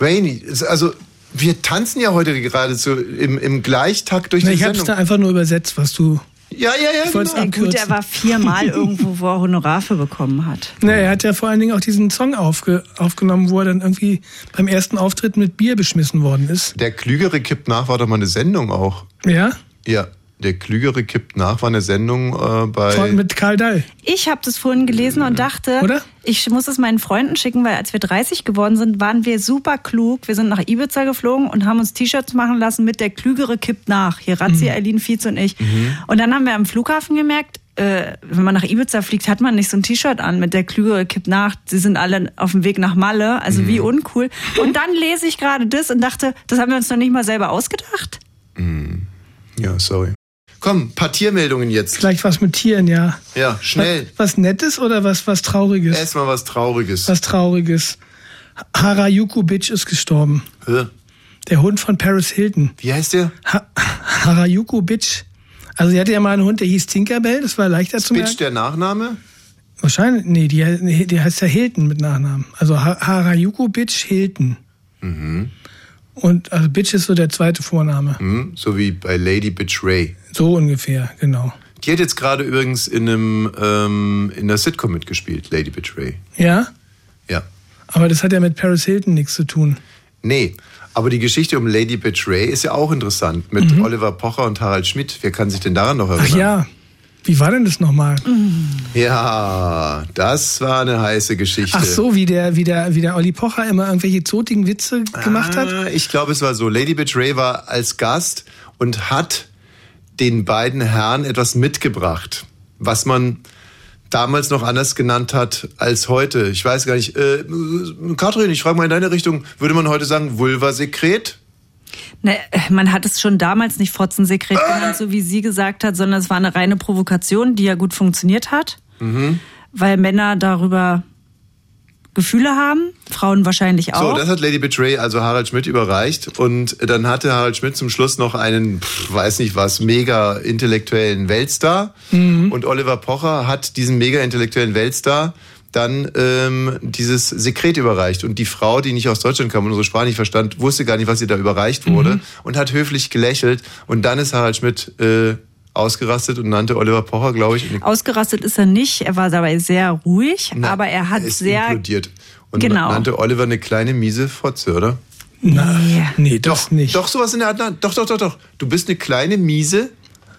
rainy. Also wir tanzen ja heute geradezu im, im Gleichtakt durch Na, die ich habe es Sendung. da einfach nur übersetzt, was du. Ja, ja, ja. Ich Genau. Ja, gut, er war viermal irgendwo, wo er Honorar für bekommen hat. Na, er hat ja vor allen Dingen auch diesen Song aufge, aufgenommen, wo er dann irgendwie beim ersten Auftritt mit Bier beschmissen worden ist. Der Klügere kippt nach, war doch mal eine Sendung auch. Ja? Ja, der Klügere kippt nach, war eine Sendung äh, bei. Vor, mit Karl Dall. Ich habe das vorhin gelesen und dachte, Oder? ich muss es meinen Freunden schicken, weil als wir 30 geworden sind, waren wir super klug. Wir sind nach Ibiza geflogen und haben uns T-Shirts machen lassen mit der Klügere kippt nach. Hier Razzi, Mhm. Eileen, Fietz und ich. Und dann haben wir am Flughafen gemerkt, äh, wenn man nach Ibiza fliegt, hat man nicht so ein T-Shirt an mit der Klügere kippt nach. Sie sind alle auf dem Weg nach Malle, also Mhm. wie uncool. Und dann lese ich gerade das und dachte, das haben wir uns noch nicht mal selber ausgedacht. Ja, sorry. Komm, paar Tiermeldungen jetzt. Vielleicht was mit Tieren, ja. Ja, schnell. Was, was Nettes oder was, was Trauriges? Erstmal was Trauriges. Was Trauriges. Harajuku Bitch ist gestorben. Hä? Der Hund von Paris Hilton. Wie heißt der? Ha Harajuku Bitch. Also sie hatte ja mal einen Hund, der hieß Tinkerbell, das war leichter zu merken. Bitch der Nachname? Wahrscheinlich, nee, die, die heißt ja Hilton mit Nachnamen. Also Ha- Harajuku Bitch Hilton. Mhm. Und also Bitch ist so der zweite Vorname. Hm, so wie bei Lady Bitch Ray. So ungefähr, genau. Die hat jetzt gerade übrigens in einem ähm, in der Sitcom mitgespielt, Lady Bitch Ray. Ja? Ja. Aber das hat ja mit Paris Hilton nichts zu tun. Nee, aber die Geschichte um Lady Bitch Ray ist ja auch interessant. Mit Oliver Pocher und Harald Schmidt. Wer kann sich denn daran noch erinnern? Ach ja. Wie war denn das nochmal? Ja, das war eine heiße Geschichte. Ach so, wie der, wie der, wie der Olli Pocher immer irgendwelche zotigen Witze gemacht hat? Ah, Ich glaube, es war so. Lady Bitch Ray war als Gast und hat den beiden Herren etwas mitgebracht, was man damals noch anders genannt hat als heute. Ich weiß gar nicht. Äh, Katrin, ich frage mal in deine Richtung. Würde man heute sagen Vulva-Sekret? Ne, man hat es schon damals nicht Fotzensekret genannt, so wie sie gesagt hat, sondern es war eine reine Provokation, die ja gut funktioniert hat, Mhm. weil Männer darüber Gefühle haben, Frauen wahrscheinlich auch. So, das hat Lady Betray also Harald Schmidt überreicht und dann hatte Harald Schmidt zum Schluss noch einen, pff, weiß nicht was, mega intellektuellen Weltstar und Oliver Pocher hat diesen mega intellektuellen Weltstar dann ähm, dieses Sekret überreicht und die Frau, die nicht aus Deutschland kam und unsere Sprache nicht verstand, wusste gar nicht, was ihr da überreicht wurde und hat höflich gelächelt und dann ist Harald Schmidt äh, ausgerastet und nannte Oliver Pocher, glaube ich, Ausgerastet ist er nicht, er war dabei sehr ruhig, aber er hat ist sehr implodiert und Genau. nannte Oliver eine kleine miese Fotze, oder? Na, nee, doch, nicht. Doch, sowas in der Art. nein, Doch, doch, doch, doch. Du bist eine kleine miese.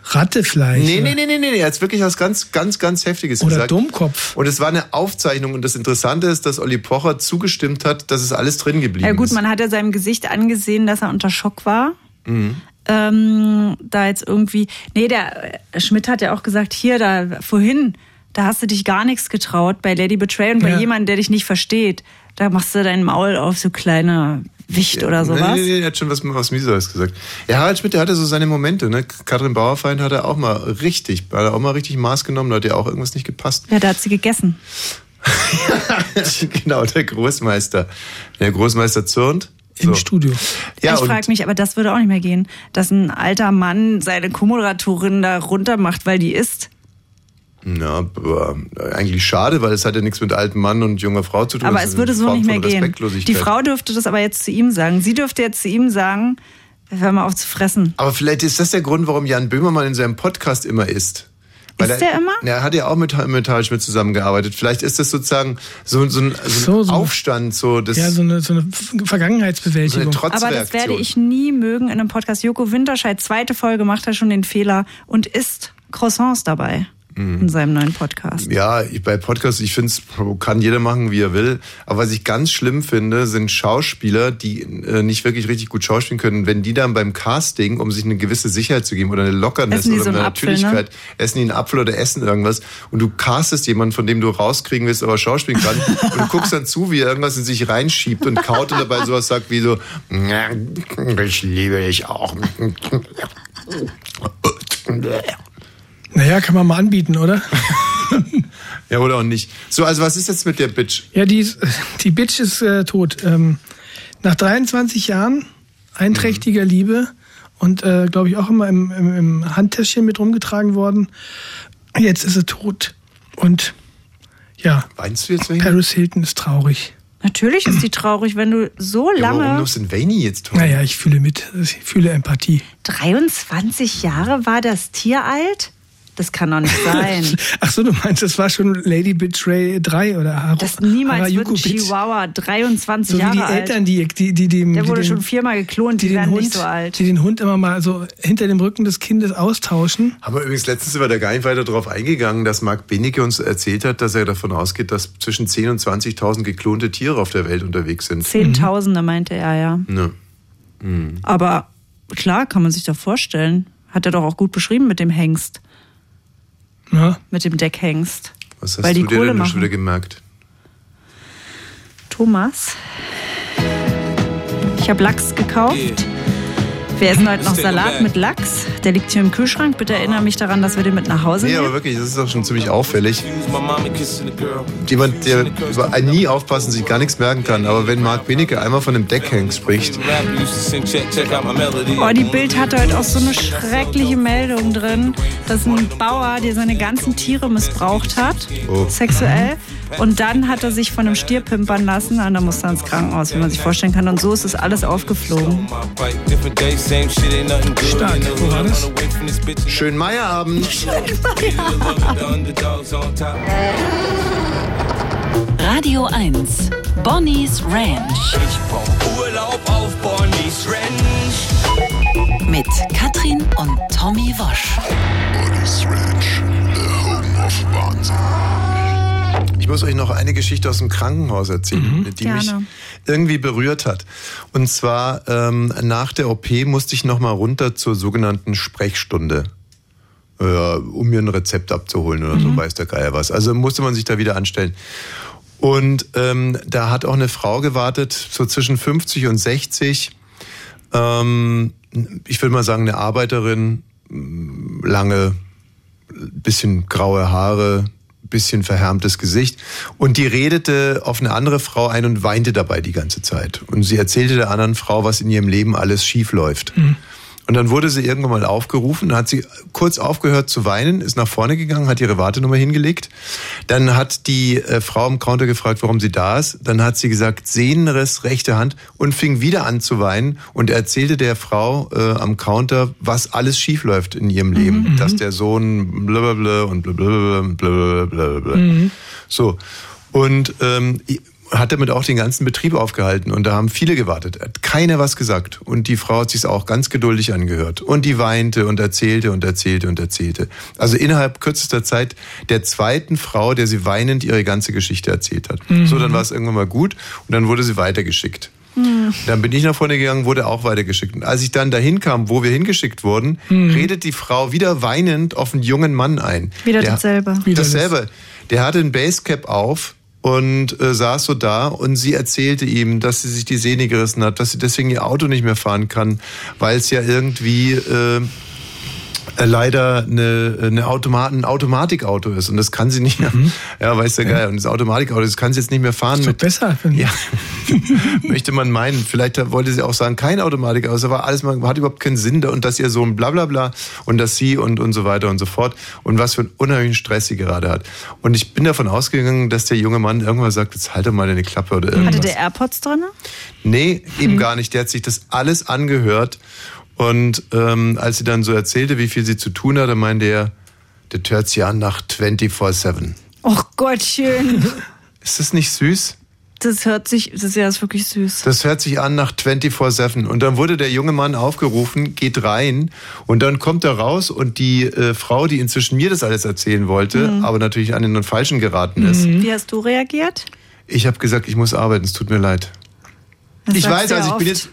Rattefleisch. Nee, nee, nee, nee, nee. Er hat wirklich was ganz, ganz, ganz Heftiges Oder gesagt. Dummkopf. Und es war eine Aufzeichnung. Und das Interessante ist, dass Olli Pocher zugestimmt hat, dass es alles drin geblieben Ja gut, ist. man hat ja seinem Gesicht angesehen, dass er unter Schock war. Mhm. Ähm, da jetzt irgendwie. Nee, der äh, Schmidt hat ja auch gesagt, hier, da vorhin, da hast du dich gar nichts getraut bei Lady Betray und bei Ja. jemandem, der dich nicht versteht. Da machst du dein Maul auf, so kleine Wicht oder sowas. Nee, nee, nee, er hat schon was, was Mieses gesagt. Ja, Harald Schmidt, der hatte so seine Momente. Ne? Katrin Bauerfeind hat er auch mal richtig, hat er auch mal richtig Maß genommen, da hat ja auch irgendwas nicht gepasst. Ja, da hat sie gegessen. genau, der Großmeister. Der Großmeister zürnt. Im Studio. Ja, ich frage mich, aber das würde auch nicht mehr gehen, dass ein alter Mann seine Co-Moderatorin da runter macht, weil die isst. Na, aber eigentlich schade, weil es hat ja nichts mit altem Mann und junger Frau zu tun. Aber es ist würde so Form nicht mehr gehen. Die Frau dürfte das aber jetzt zu ihm sagen. Sie dürfte jetzt zu ihm sagen, hör mal auf zu fressen. Aber vielleicht ist das der Grund, warum Jan Böhmermann in seinem Podcast immer isst. Ist er, der immer? Er hat ja auch mit, mit Harald Schmidt zusammengearbeitet. Vielleicht ist das sozusagen so, so ein, so ein So, so. Aufstand, so das, Ja, so eine, so eine so Vergangenheitsbewältigung. eine Aber das werde ich nie mögen in einem Podcast. Joko Winterscheid, zweite Folge, macht er schon den Fehler und isst Croissants dabei. In seinem neuen Podcast. Ja, ich, bei Podcasts, ich finde es, kann jeder machen, wie er will. Aber was ich ganz schlimm finde, sind Schauspieler, die äh, nicht wirklich richtig gut schauspielen können. Wenn die dann beim Casting, um sich eine gewisse Sicherheit zu geben oder eine Lockerness oder so eine einen Apfel, Natürlichkeit, essen die einen Apfel oder essen irgendwas und du castest jemanden, von dem du rauskriegen willst, aber schauspielen kann und du guckst dann zu, wie er irgendwas in sich reinschiebt und kaut und dabei sowas sagt wie so, ich liebe dich auch. Naja, kann man mal anbieten, oder? Ja, oder auch nicht. So, also was ist jetzt mit der Bitch? Ja, die, ist, die Bitch ist äh, tot. Ähm, nach 23 Jahren einträchtiger Liebe und, äh, glaube ich, auch immer im, im, im Handtäschchen mit rumgetragen worden. Jetzt ist sie tot. Und ja, Weinst du jetzt wegen? Paris Hilton ist traurig. Natürlich ist die traurig, wenn du so Ja, warum lange. muss denn Vaini jetzt tot? Naja, ich fühle mit. Ich fühle Empathie. 23 Jahre war das Tier alt? Das kann doch nicht sein. Ach so, du meinst, das war schon Lady Betray 3 oder Haru, Das niemals wird Harajuku ein Bitch. Chihuahua 23 So wie Jahre die alt. Eltern, die, die, die, die, Der die wurde den, schon viermal geklont, die, die den werden Hund, nicht so alt. die den Hund immer mal so hinter dem Rücken des Kindes austauschen. Haben wir übrigens letztens sind wir da gar nicht weiter drauf eingegangen, dass Marc Benecke uns erzählt hat, dass er davon ausgeht, dass zwischen 10.000 und 20.000 geklonte Tiere auf der Welt unterwegs sind. Zehntausende meinte er, ja. Ne. Aber klar, kann man sich doch vorstellen. Hat er doch auch gut beschrieben mit dem Hengst, Ja. mit dem Deckhengst. Was hast Weil die du dir Kohle denn machen. schon wieder gemerkt? Thomas, ich habe Lachs gekauft Wir essen heute noch Salat mit Lachs. Der liegt hier im Kühlschrank. Bitte erinnere mich daran, dass wir den mit nach Hause Nee, nehmen. aber wirklich, das ist doch schon ziemlich auffällig. Jemand, der über ein nie aufpassen, sich gar nichts merken kann. Aber wenn Marc Benecke einmal von einem Deckhang spricht, Oh, die Bild hatte heute auch so eine schreckliche Meldung drin, dass ein Bauer, der seine ganzen Tiere missbraucht hat, Oh. sexuell, und dann hat er sich von einem Stier pimpern lassen und dann musste er ins Krankenhaus, wie man sich vorstellen kann. Und so ist es alles aufgeflogen. Stark. Wo war das? schönen Meierabend. Radio 1. Bonnie's Ranch. Urlaub auf Bonnie's Ranch. Mit Katrin und Tommy Wosch. Bonnie's Ranch, the home of Wahnsinn. Ich muss euch noch eine Geschichte aus dem Krankenhaus erzählen, die mich Gerne. irgendwie berührt hat. Und zwar ähm, nach der OP musste ich nochmal runter zur sogenannten Sprechstunde. Äh, um mir ein Rezept abzuholen oder so, weiß der Geier was. Also musste man sich da wieder anstellen. Und ähm, da hat auch eine Frau gewartet, so zwischen 50 und 60. Ähm, ich würde mal sagen, eine Arbeiterin, lange, bisschen graue Haare, bisschen verhärmtes Gesicht. Und die redete auf eine andere Frau ein und weinte dabei die ganze Zeit. Und sie erzählte der anderen Frau, was in ihrem Leben alles schief läuft. Und dann wurde sie irgendwann mal aufgerufen, hat sie kurz aufgehört zu weinen, ist nach vorne gegangen, hat ihre Wartenummer hingelegt. Dann hat die äh, Frau am Counter gefragt, warum sie da ist. Dann hat sie gesagt, Sehnenriss, rechte Hand und fing wieder an zu weinen und erzählte der Frau äh, am Counter, was alles schief läuft in ihrem Leben. Dass der Sohn blablabla und blablabla, blablabla. So. Und ähm, hat damit auch den ganzen Betrieb aufgehalten und da haben viele gewartet. Hat keiner was gesagt. Und die Frau hat sich auch ganz geduldig angehört. Und die weinte und erzählte und erzählte und erzählte. Also innerhalb kürzester Zeit der zweiten Frau, der sie weinend ihre ganze Geschichte erzählt hat. So, dann war es irgendwann mal gut und dann wurde sie weitergeschickt. Dann bin ich nach vorne gegangen, wurde auch weitergeschickt. Und als ich dann dahin kam, wo wir hingeschickt wurden, redet die Frau wieder weinend auf einen jungen Mann ein. Wieder Der- dasselbe. Wieder dasselbe. Der hatte ein Basecap auf und äh, saß so da und sie erzählte ihm, dass sie sich die Sehne gerissen hat, dass sie deswegen ihr Auto nicht mehr fahren kann, weil es ja irgendwie äh, leider eine, eine Automat, ein Automatikauto ist und das kann sie nicht mehr. Ja, weiß der geil. Und das Automatikauto, das kann sie jetzt nicht mehr fahren Ist doch mit besser. Ja, möchte man meinen. Vielleicht wollte sie auch sagen, kein Automatik, aber es war alles, man hat überhaupt keinen Sinn. Und dass ihr Sohn bla bla bla und dass sie und, und so weiter und so fort. Und was für einen unheimlichen Stress sie gerade hat. Und ich bin davon ausgegangen, dass der junge Mann irgendwann sagt, jetzt halt doch mal deine Klappe oder irgendwas. Hatte der AirPods drin? Nee, eben gar nicht. Der hat sich das alles angehört. Und ähm, als sie dann so erzählte, wie viel sie zu tun hatte, meinte er, das hört sich an nach 24-7. Och Gottchen. Ist das nicht süß? Das hört sich, das ist ja ist wirklich süß. Das hört sich an nach 24-7. Und dann wurde der junge Mann aufgerufen, geht rein. Und dann kommt er raus und die äh, Frau, die inzwischen mir das alles erzählen wollte, Mhm. aber natürlich an den Falschen geraten ist. Wie hast du reagiert? Ich habe gesagt, ich muss arbeiten, es tut mir leid. Das ich weiß, ja also ich bin oft. jetzt...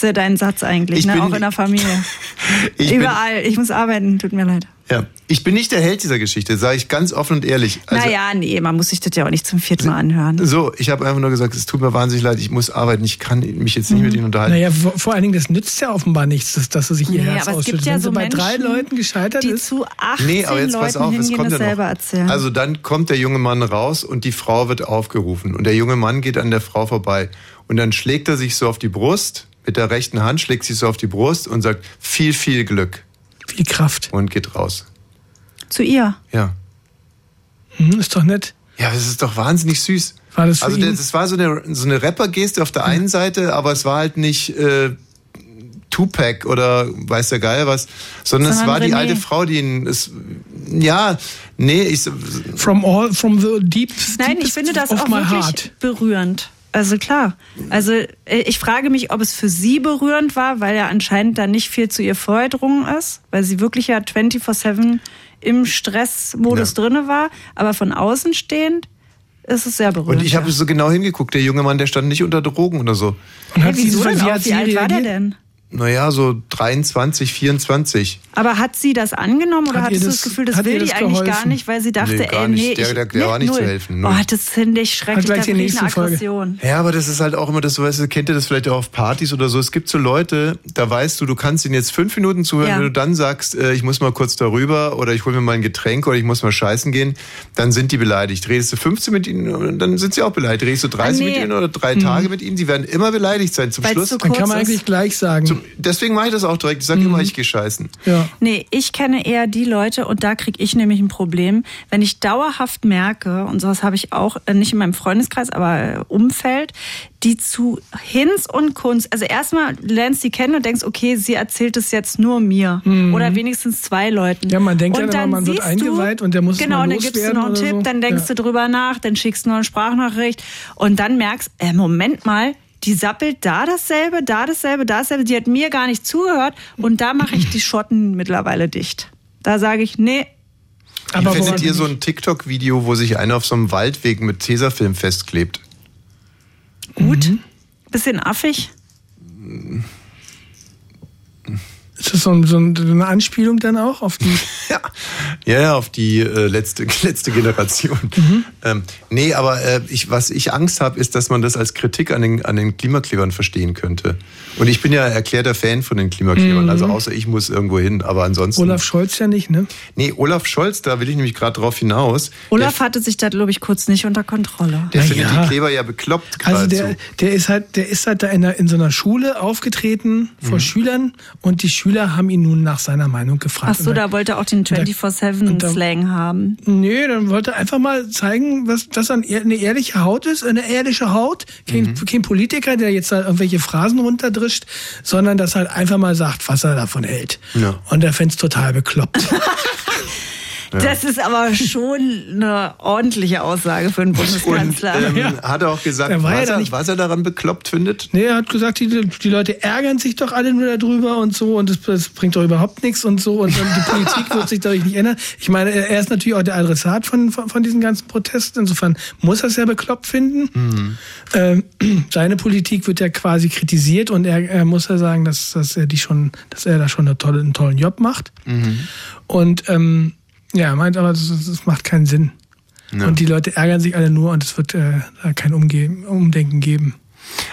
Das ist ja dein Satz eigentlich, Ich ne? bin- auch in der Familie. Ich bin, Überall. Ich muss arbeiten, tut mir leid. ja, ich bin nicht der Held dieser Geschichte, sage ich ganz offen und ehrlich. Also, naja, nee, man muss sich das ja auch nicht zum vierten Mal anhören. So, ich habe einfach nur gesagt, es tut mir wahnsinnig leid, ich muss arbeiten, ich kann mich jetzt nicht mit Ihnen unterhalten. Naja, vor, vor allen Dingen, das nützt ja offenbar nichts, dass, dass sie sich ihr Nee, Herz aber es gibt ausschüttet. ja Wenn so bei drei Menschen, Leuten gescheitert Die ist. zu 18 Nee, aber jetzt pass Leuten auf, es kommt das ja selber erzählen. Also dann kommt der junge Mann raus und die Frau wird aufgerufen. Und der junge Mann geht an der Frau vorbei. Und dann schlägt er sich so auf die Brust, mit der rechten Hand schlägt sich so auf die Brust und sagt, viel, viel Glück. Viel Kraft. Und geht raus. zu ihr. Ja. Hm, ist doch nett. Ja, das ist doch wahnsinnig süß. War das für also ihn? das, war so eine, so eine Rapper-Geste auf der einen Seite, aber es war halt nicht äh, Tupac oder weiß der Geil was, sondern, es war die René. alte Frau, die ihn... Es, ja, nee, ich... From all, from the deep, Nein, ich finde das auch wirklich heart. berührend. Also klar. Also äh, ich frage mich, ob es für sie berührend war, weil ja anscheinend da nicht viel zu ihr vorgedrungen ist, weil sie wirklich ja 24-7 im Stressmodus Ja. drinne war. Aber von außen stehend ist es sehr berührend. Und ich habe ja. so genau hingeguckt, der junge Mann, der stand nicht unter Drogen oder so. Und Hey, hat sie, wieso denn wie sie alt war der denn? Naja, so 23, 24. Aber hat sie das angenommen oder Hat hattest ihr du das- das Gefühl, das will die das eigentlich gar nicht, weil sie dachte, Nee, gar ey, nicht. nee, Der- ich, der- der nee, war nicht zu null. helfen, null. Oh, das finde ich schrecklich, da die eine nächste Folge. Aggression. Ja, aber das ist halt auch immer das, so weißt du, kennt ihr das vielleicht auch auf Partys oder so? Es gibt so Leute, da weißt du, du kannst ihnen jetzt fünf Minuten zuhören, Ja. wenn du dann sagst, äh, ich muss mal kurz darüber oder ich hole mir mal ein Getränk oder ich muss mal scheißen gehen, dann sind die beleidigt. Redest du 15 mit ihnen, und dann sind sie auch beleidigt. Redest du 30 Ah, nee. mit ihnen oder drei Tage mit ihnen, sie werden immer beleidigt sein. Zum Weil's Schluss. so Dann kann man eigentlich gleich sagen. Zum, deswegen mache ich das auch direkt. Ich sage immer, ich gehe scheißen. ja. Nee, ich kenne eher die Leute, und da kriege ich nämlich ein Problem, wenn ich dauerhaft merke, und sowas habe ich auch, äh, nicht in meinem Freundeskreis, aber äh, Umfeld, die zu Hinz und Kunst, also erstmal lernst die kennen und denkst, okay, sie erzählt es jetzt nur mir. Oder wenigstens zwei Leuten. Mhm. Ja, man denkt und ja immer, dann man wird eingeweiht und der muss es Genau, dann gibst du noch einen Tipp, so. dann denkst Ja. du drüber nach, dann schickst du noch eine Sprachnachricht und dann merkst, äh, Moment mal, die sappelt da dasselbe, da dasselbe, da dasselbe. Die hat mir gar nicht zugehört und da mache ich die Schotten mittlerweile dicht. Da sage ich, nee, Aber Wie findet ihr so ein TikTok-Video, wo sich einer auf so einem Waldweg mit Tesafilm festklebt? gut, Mhm. bisschen affig. Ist das so, ein, so eine Anspielung dann auch auf die. Ja, ja, ja auf die äh, letzte, letzte Generation. Ähm, nee, aber äh, ich, was ich Angst habe, ist, dass man das als Kritik an den, an den Klimaklebern verstehen könnte. Und ich bin ja erklärter Fan von den Klimaklebern, also außer ich muss irgendwo hin, aber ansonsten. Olaf Scholz ja nicht, ne? Nee, Olaf Scholz, da will ich nämlich gerade drauf hinaus. Olaf hatte sich da, glaube ich, kurz nicht unter Kontrolle. der, der Na findet ja. die Kleber ja bekloppt Also der, der ist halt, der ist halt da in, der, in so einer Schule aufgetreten vor Mhm. Schülern und die Schüler haben ihn nun nach seiner Meinung gefragt. Ach so, Und da wollte er auch den und da- 24-7-Slang haben. Nee, dann wollte er einfach mal zeigen, was das eine ehrliche Haut ist, eine ehrliche Haut. Kein, Mhm. kein Politiker, der jetzt da irgendwelche Phrasen runterdrischt, sondern das halt einfach mal sagt, was er davon hält. Ja. Und er fänd's total bekloppt. Das ist aber schon eine ordentliche Aussage für einen Und Bundeskanzler. ähm, Ja. hat er auch gesagt, Er ja was, da er, nicht- was er daran bekloppt findet? nee, er hat gesagt, die, die Leute ärgern sich doch alle nur darüber und so und das, das bringt doch überhaupt nichts und so und die Politik wird sich dadurch nicht ändern. Ich meine, er ist natürlich auch der Adressat von, von, von diesen ganzen Protesten. Insofern muss er es ja bekloppt finden. Ähm, seine Politik wird ja quasi kritisiert und er, er muss ja sagen, dass, dass er die schon, dass er da schon eine tolle, einen tollen Job macht. Und ähm, ja, er meint aber, das, das macht keinen Sinn. Und die Leute ärgern sich alle nur und es wird äh, da kein Umge Umdenken geben.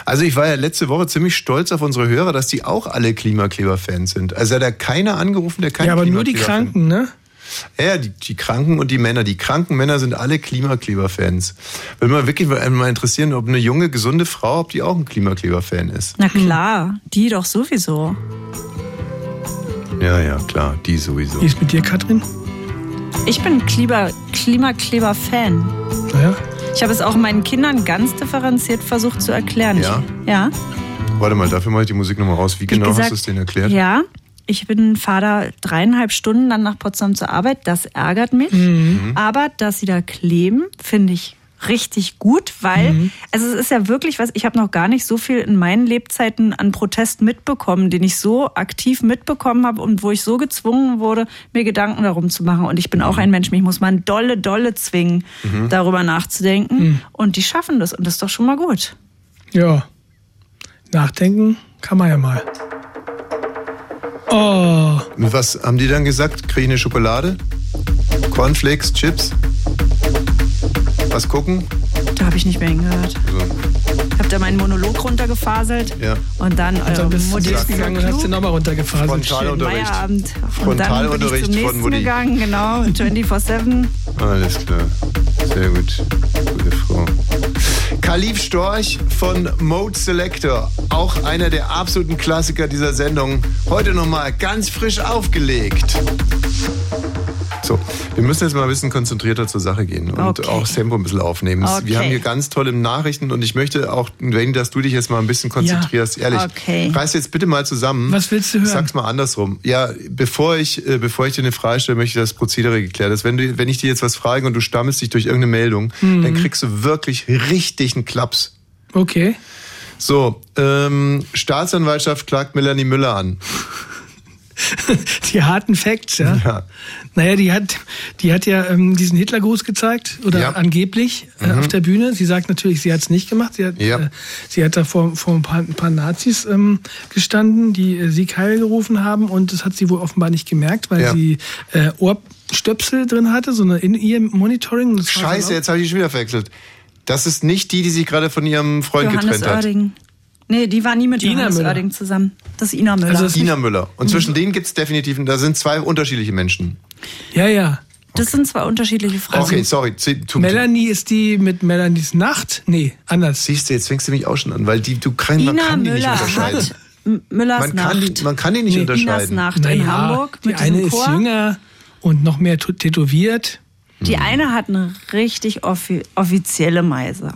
Also ich war ja letzte Woche ziemlich stolz auf unsere Hörer, dass die auch alle Klimakleber-Fans sind. Also hat da keiner angerufen, der kein ja, aber nur die Kranken, ne? Ja, die, die Kranken und die Männer. Die kranken Männer sind alle Klimakleber-Fans. Würde mal wirklich mal interessieren, ob eine junge, gesunde Frau, ob die auch ein Klimakleber-Fan ist. Na klar, die doch sowieso. Ja, ja, klar, die sowieso. Wie ist mit dir, Katrin? Ich bin Klima- Klimakleber-Fan. Ja. Ich habe es auch meinen Kindern ganz differenziert versucht zu erklären. Ja? Ich, ja. Warte mal, dafür mache ich die Musik nochmal raus. Wie Wie genau gesagt, hast du es denen erklärt? Ja, ich bin da dreieinhalb Stunden dann nach Potsdam zur Arbeit. Das ärgert mich. Mhm. Aber dass sie da kleben, finde ich richtig gut, weil Mhm. also es ist ja wirklich was, ich habe noch gar nicht so viel in meinen Lebzeiten an Protest mitbekommen, den ich so aktiv mitbekommen habe und wo ich so gezwungen wurde, mir Gedanken darum zu machen. Und ich bin Mhm. auch ein Mensch, mich muss man dolle, dolle zwingen, darüber nachzudenken. Und die schaffen das und das ist doch schon mal gut. Ja. Nachdenken kann man ja mal. Oh, was haben die dann gesagt? Kriege ich eine Schokolade? Cornflakes, Chips? Was gucken? Da habe ich nicht mehr hingehört. So. Ich habe da meinen Monolog runtergefaselt Ja. und dann dann eure bist du Mutti ist gegangen und hast den nochmal runtergefaselt. Frontalunterricht. Feierabend. Und dann bin ich Frontalunterricht zum von nächsten Mutti. gegangen, genau, 24-7. Alles klar. Sehr gut. Gute Frau. Kalif Storch von Mode Selector. Auch einer der absoluten Klassiker dieser Sendung. Heute nochmal ganz frisch aufgelegt. So, wir müssen jetzt mal ein bisschen konzentrierter zur Sache gehen und Okay. auch das Tempo ein bisschen aufnehmen. Okay. Wir haben hier ganz tolle Nachrichten und ich möchte auch, wenn dass du dich jetzt mal ein bisschen konzentrierst, ehrlich. Okay. Reiß jetzt bitte mal zusammen. Was willst du hören? Sag's mal andersrum. Ja, bevor ich, äh, bevor ich dir eine Frage stelle, möchte ich das Prozedere geklärt. ist. Wenn, du, wenn ich dir jetzt was frage und du stammelst dich durch irgendeine Meldung, Mhm. dann kriegst du wirklich richtig einen Klaps. Okay. So, ähm, Staatsanwaltschaft klagt Melanie Müller an. die harten Facts, ja. Ja. Naja, die hat, die hat ja ähm, diesen Hitlergruß gezeigt, oder Ja. angeblich äh, Mhm. auf der Bühne. Sie sagt natürlich, sie hat es nicht gemacht. Sie hat, Ja. äh, sie hat da vor, vor ein, paar, ein paar Nazis ähm, gestanden, die äh, Sieg Heil gerufen haben und das hat sie wohl offenbar nicht gemerkt, weil Ja. sie äh, Ohrstöpsel drin hatte, so eine in ihr Monitoring. Scheiße, so jetzt habe ich schon wieder verwechselt. Das ist nicht die, die sich gerade von ihrem Freund Johannes getrennt hat. Nee, die war nie mit Ina Johannes Müller. Oerding zusammen. Das ist Ina Müller. Also das- Ina Müller. Mhm. Und zwischen denen gibt es definitiv, da sind zwei unterschiedliche Menschen. Ja, ja. das sind zwei unterschiedliche Frauen. Okay, sorry. zi- tu- Melanie ist die mit Melanies Nacht? Nee, anders. Siehst du, jetzt fängst du mich auch schon an, weil die, du kann, man Ina kann die nicht Müller unterscheiden. Müllers Man Nacht. kann, die, man kann die nicht Nee, Inas unterscheiden. Nacht in Naja, Hamburg die mit eine diesem ist Chor. jünger und noch mehr tä- tätowiert. Die Mhm. eine hat eine richtig offi offizielle Meise.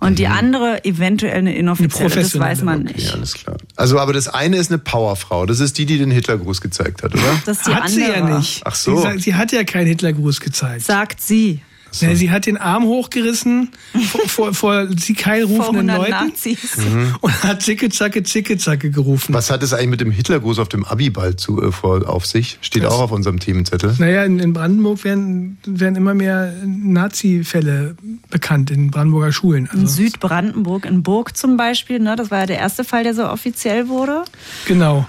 Und die andere eventuell eine inoffizielle, das professionelle, weiß man Mhm. Okay, nicht. alles klar. Also, aber das eine ist eine Powerfrau. Das ist die, die den Hitlergruß gezeigt hat, oder? Das ist die hat sie andere. ja nicht. Ach so. Sie, sagt, sie hat ja keinen Hitlergruß gezeigt. Sagt sie. Ja, sie hat den Arm hochgerissen vor, vor, vor Sieg Heil Vor rufenden 100 Leuten Nazis. und hat Zicke, Zacke, Zicke, Zacke gerufen. Was hat es eigentlich mit dem Hitlergruß auf dem Abiball zu, äh, vor, auf sich? Steht auch auf unserem Themenzettel. Naja, in, in Brandenburg werden, werden immer mehr Nazi-Fälle bekannt in Brandenburger Schulen. In Also, Südbrandenburg, in Burg zum Beispiel, ne, das war ja der erste Fall, der so offiziell wurde. genau.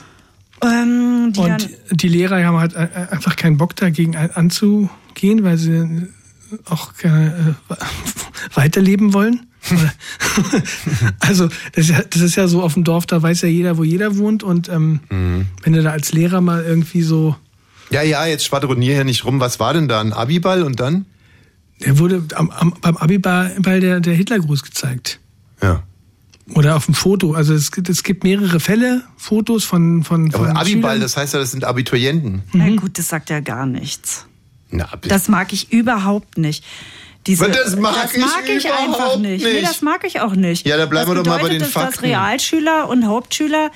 Ähm, die dann, Und die Lehrer haben halt äh, einfach keinen Bock dagegen an- anzugehen, weil sie auch gerne äh, weiterleben wollen. also das ist, ja, das ist ja so auf dem Dorf, da weiß ja jeder, wo jeder wohnt. Und ähm, Mhm. wenn du da als Lehrer mal irgendwie so, Ja, ja, jetzt schwadronier hier nicht rum. Was war denn da? Ein Abiball und dann? der wurde am, am, beim Abiball der, der Hitlergruß gezeigt. Ja. Oder auf dem Foto. Also es, gibt- es gibt mehrere Fälle, Fotos von, von, von Aber Abiball, Schülern. das heißt ja, das sind Abiturienten. na gut, das sagt ja gar nichts. Na, bitte. Das mag ich überhaupt nicht. Diese, Aber das mag ich ich einfach überhaupt nicht. Nee, nicht. das mag ich auch nicht. Ja, da bleiben das wir doch mal bei den dass, Dass Fakten. Realschüler und Hauptschüler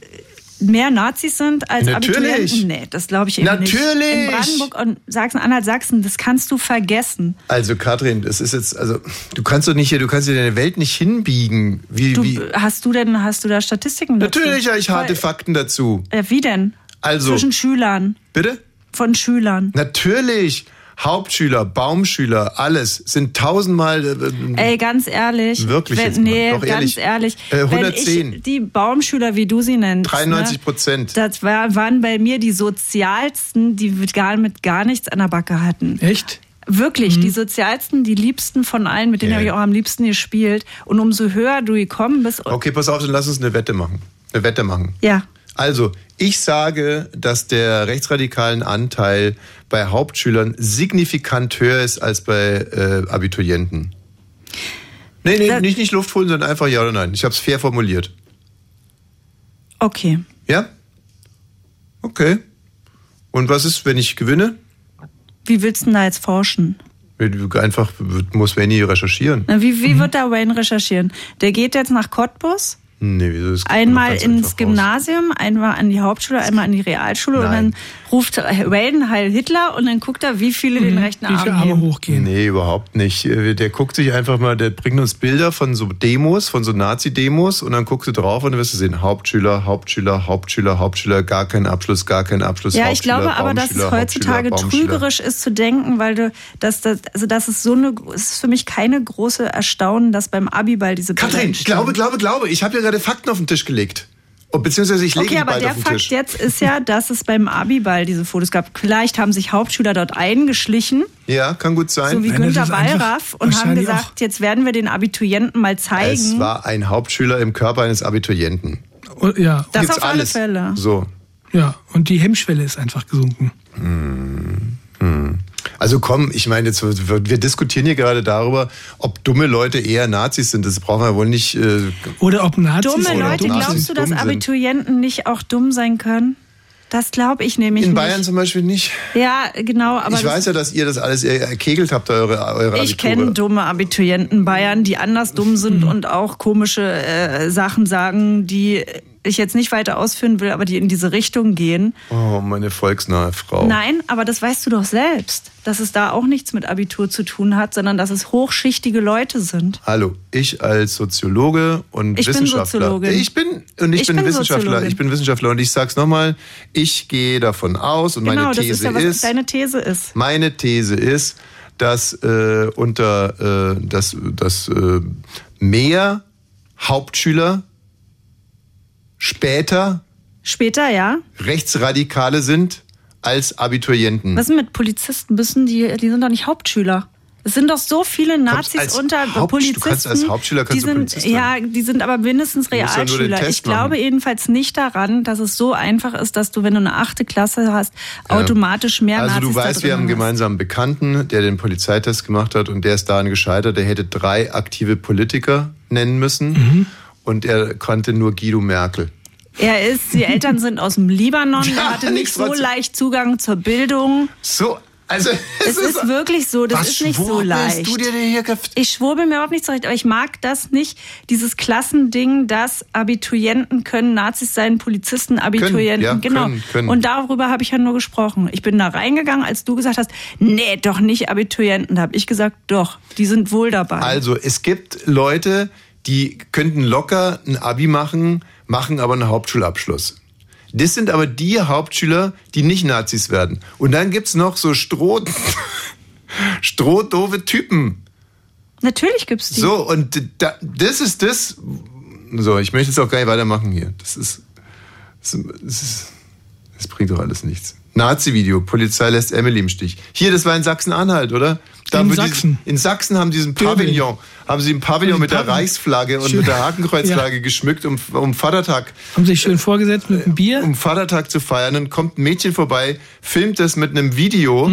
äh, mehr Nazis sind als Natürlich. Abiturienten? Nee, das glaube ich eben nicht. Natürlich. In Brandenburg und Sachsen-Anhalt, Sachsen, das kannst du vergessen. Also Katrin, das ist jetzt, also du kannst doch nicht hier, du kannst dir deine Welt nicht hinbiegen. Wie, Du, wie? hast du denn, hast du da Statistiken dazu? Natürlich habe ich harte Fakten dazu. Äh, wie denn? Also, Zwischen Schülern, bitte? Von Schülern. Natürlich. Hauptschüler, Baumschüler, alles sind tausendmal. Äh, Ey, ganz ehrlich. Wirklich wenn, jetzt mal, Nee, doch ganz ehrlich. ehrlich. Äh, 110. Wenn ich die Baumschüler, wie du sie nennst. 93 Ne, Prozent. das war, waren bei mir die sozialsten, die mit gar, mit gar nichts an der Backe hatten. Echt? Wirklich, die sozialsten, die liebsten von allen, mit denen Ja. habe ich auch am liebsten gespielt. Und umso höher du gekommen bist. Okay, pass auf, dann lass uns eine Wette machen. Eine Wette machen. Ja. Also, ich sage, dass der rechtsradikalen Anteil bei Hauptschülern signifikant höher ist als bei äh, Abiturienten. Nee, nee, nicht, nicht Luft holen, sondern einfach ja oder nein. Ich habe es fair formuliert. Okay. Ja? Okay. Und was ist, wenn ich gewinne? Wie willst du denn da jetzt forschen? Einfach muss Benny recherchieren. Na, wie wie wird da Wayne recherchieren? Der geht jetzt nach Cottbus, Nee, wieso ist einmal ins. Gymnasium, einmal an die Hauptschule, einmal an die Realschule und Nein. dann ruft Wayne Heil Hitler und dann guckt er, wie viele den rechten Wie viele Arm Arme hochgehen. Nee, überhaupt nicht. Der guckt sich einfach mal, der bringt uns Bilder von so Demos, von so Nazi-Demos und dann guckst du drauf und dann wirst du sehen, Hauptschüler, Hauptschüler, Hauptschüler, Hauptschüler, gar kein Abschluss, gar kein Abschluss. Ja, ich glaube aber, dass es heutzutage trügerisch ist zu denken, weil du, dass das, also das ist so eine, es ist für mich keine große Erstaunen, dass beim Abiball diese Katrin, glaube, glaube, glaube, ich habe ja gerade Fakten auf den Tisch gelegt. Oh, beziehungsweise ich lege Okay, die aber bald der auf den Fakt Tisch. jetzt ist ja, dass es beim Abiball diese Fotos gab. Vielleicht haben sich Hauptschüler dort eingeschlichen, Ja, kann gut sein. so wie Nein, einfach Wallraff, und haben gesagt, jetzt werden wir den Abiturienten mal es zeigen. war ein Hauptschüler im Körper eines Abiturienten. Und, ja, Das Gibt's auf alle alles. Fälle. So. ja, und die Hemmschwelle ist einfach gesunken. Also komm, ich meine, jetzt, wir wir diskutieren hier gerade darüber, ob dumme Leute eher Nazis sind. Das brauchen wir wohl nicht. Äh, Oder ob Nazis Dumme oder Leute, Nazis glaubst du, dass dumm sind. Abiturienten nicht auch dumm sein können? Das glaube ich nämlich in nicht. Bayern zum Beispiel nicht. Ja, genau, aber ich weiß ja, dass ihr das alles erkegelt habt, eure, eure Ich kenne dumme Abiturienten Bayern, die anders dumm sind und auch komische äh, Sachen sagen, die ich jetzt nicht weiter ausführen will, aber die in diese Richtung gehen. Oh, meine volksnahe Frau. Nein, aber das weißt du doch selbst, dass es da auch nichts mit Abitur zu tun hat, sondern dass es hochschichtige Leute sind. Hallo, ich als Soziologe und Ich bin Wissenschaftler. Soziologin. Ich bin und ich, Ich bin, bin Wissenschaftler. Soziologin. Ich bin Wissenschaftler und ich sag's nochmal, ich gehe davon aus und genau, meine das These ist ja, was ist, deine These ist. meine These ist, dass äh, unter äh, dass, dass äh, mehr Hauptschüler später Später, ja. Rechtsradikale sind als Abiturienten. Was ist mit Polizisten? Müssen die, die sind doch nicht Hauptschüler. Es sind doch so viele Nazis als unter Haupt- du Polizisten. kannst als Hauptschüler kannst die du sind, Polizist Ja, die sind aber mindestens Du Realschüler. Ich glaube machen. jedenfalls nicht daran, dass es so einfach ist, dass du, wenn du eine achte Klasse hast, automatisch mehr Also Nazis du da weißt, wir haben einen gemeinsamen Bekannten, der den Polizeitest gemacht hat und der ist daran gescheitert. Der hätte drei aktive Politiker nennen müssen Mhm. Und er konnte nur Guido Merkel. Er ist, die Eltern sind aus dem Libanon, Ja, er hatte nicht so leicht Zugang zur Bildung. So, also Es ist wirklich so, das ist nicht so leicht. du dir denn hier Ich schwurbel mir überhaupt nicht zurecht, aber ich mag das nicht, dieses Klassending, dass Abiturienten können Nazis sein, Polizisten Abiturienten, ja, genau. können, können. Und darüber habe ich ja nur gesprochen. Ich bin da reingegangen, als du gesagt hast, nee, doch nicht Abiturienten. Da habe ich gesagt, doch, die sind wohl dabei. Also es gibt Leute, die könnten locker ein Abi machen, machen aber einen Hauptschulabschluss. Das sind aber die Hauptschüler, die nicht Nazis werden. Und dann gibt's noch so stroh, strohdove Typen. Natürlich gibt's die. So, und da, das ist das. So, ich möchte jetzt auch gar nicht weitermachen hier. Das ist. Das, ist, das bringt doch alles nichts. Nazi-Video, Polizei lässt Emily im Stich. Hier, das war in Sachsen-Anhalt, oder? In Sachsen. Die, in Sachsen haben diesen. Pavillon, haben sie ein Pavillon mit der. Reichsflagge und Schön. mit der Hakenkreuzflagge geschmückt, um, um Vatertag Haben sich schön vorgesetzt mit einem Bier. um Vatertag zu feiern. Dann kommt ein Mädchen vorbei, filmt das mit einem Video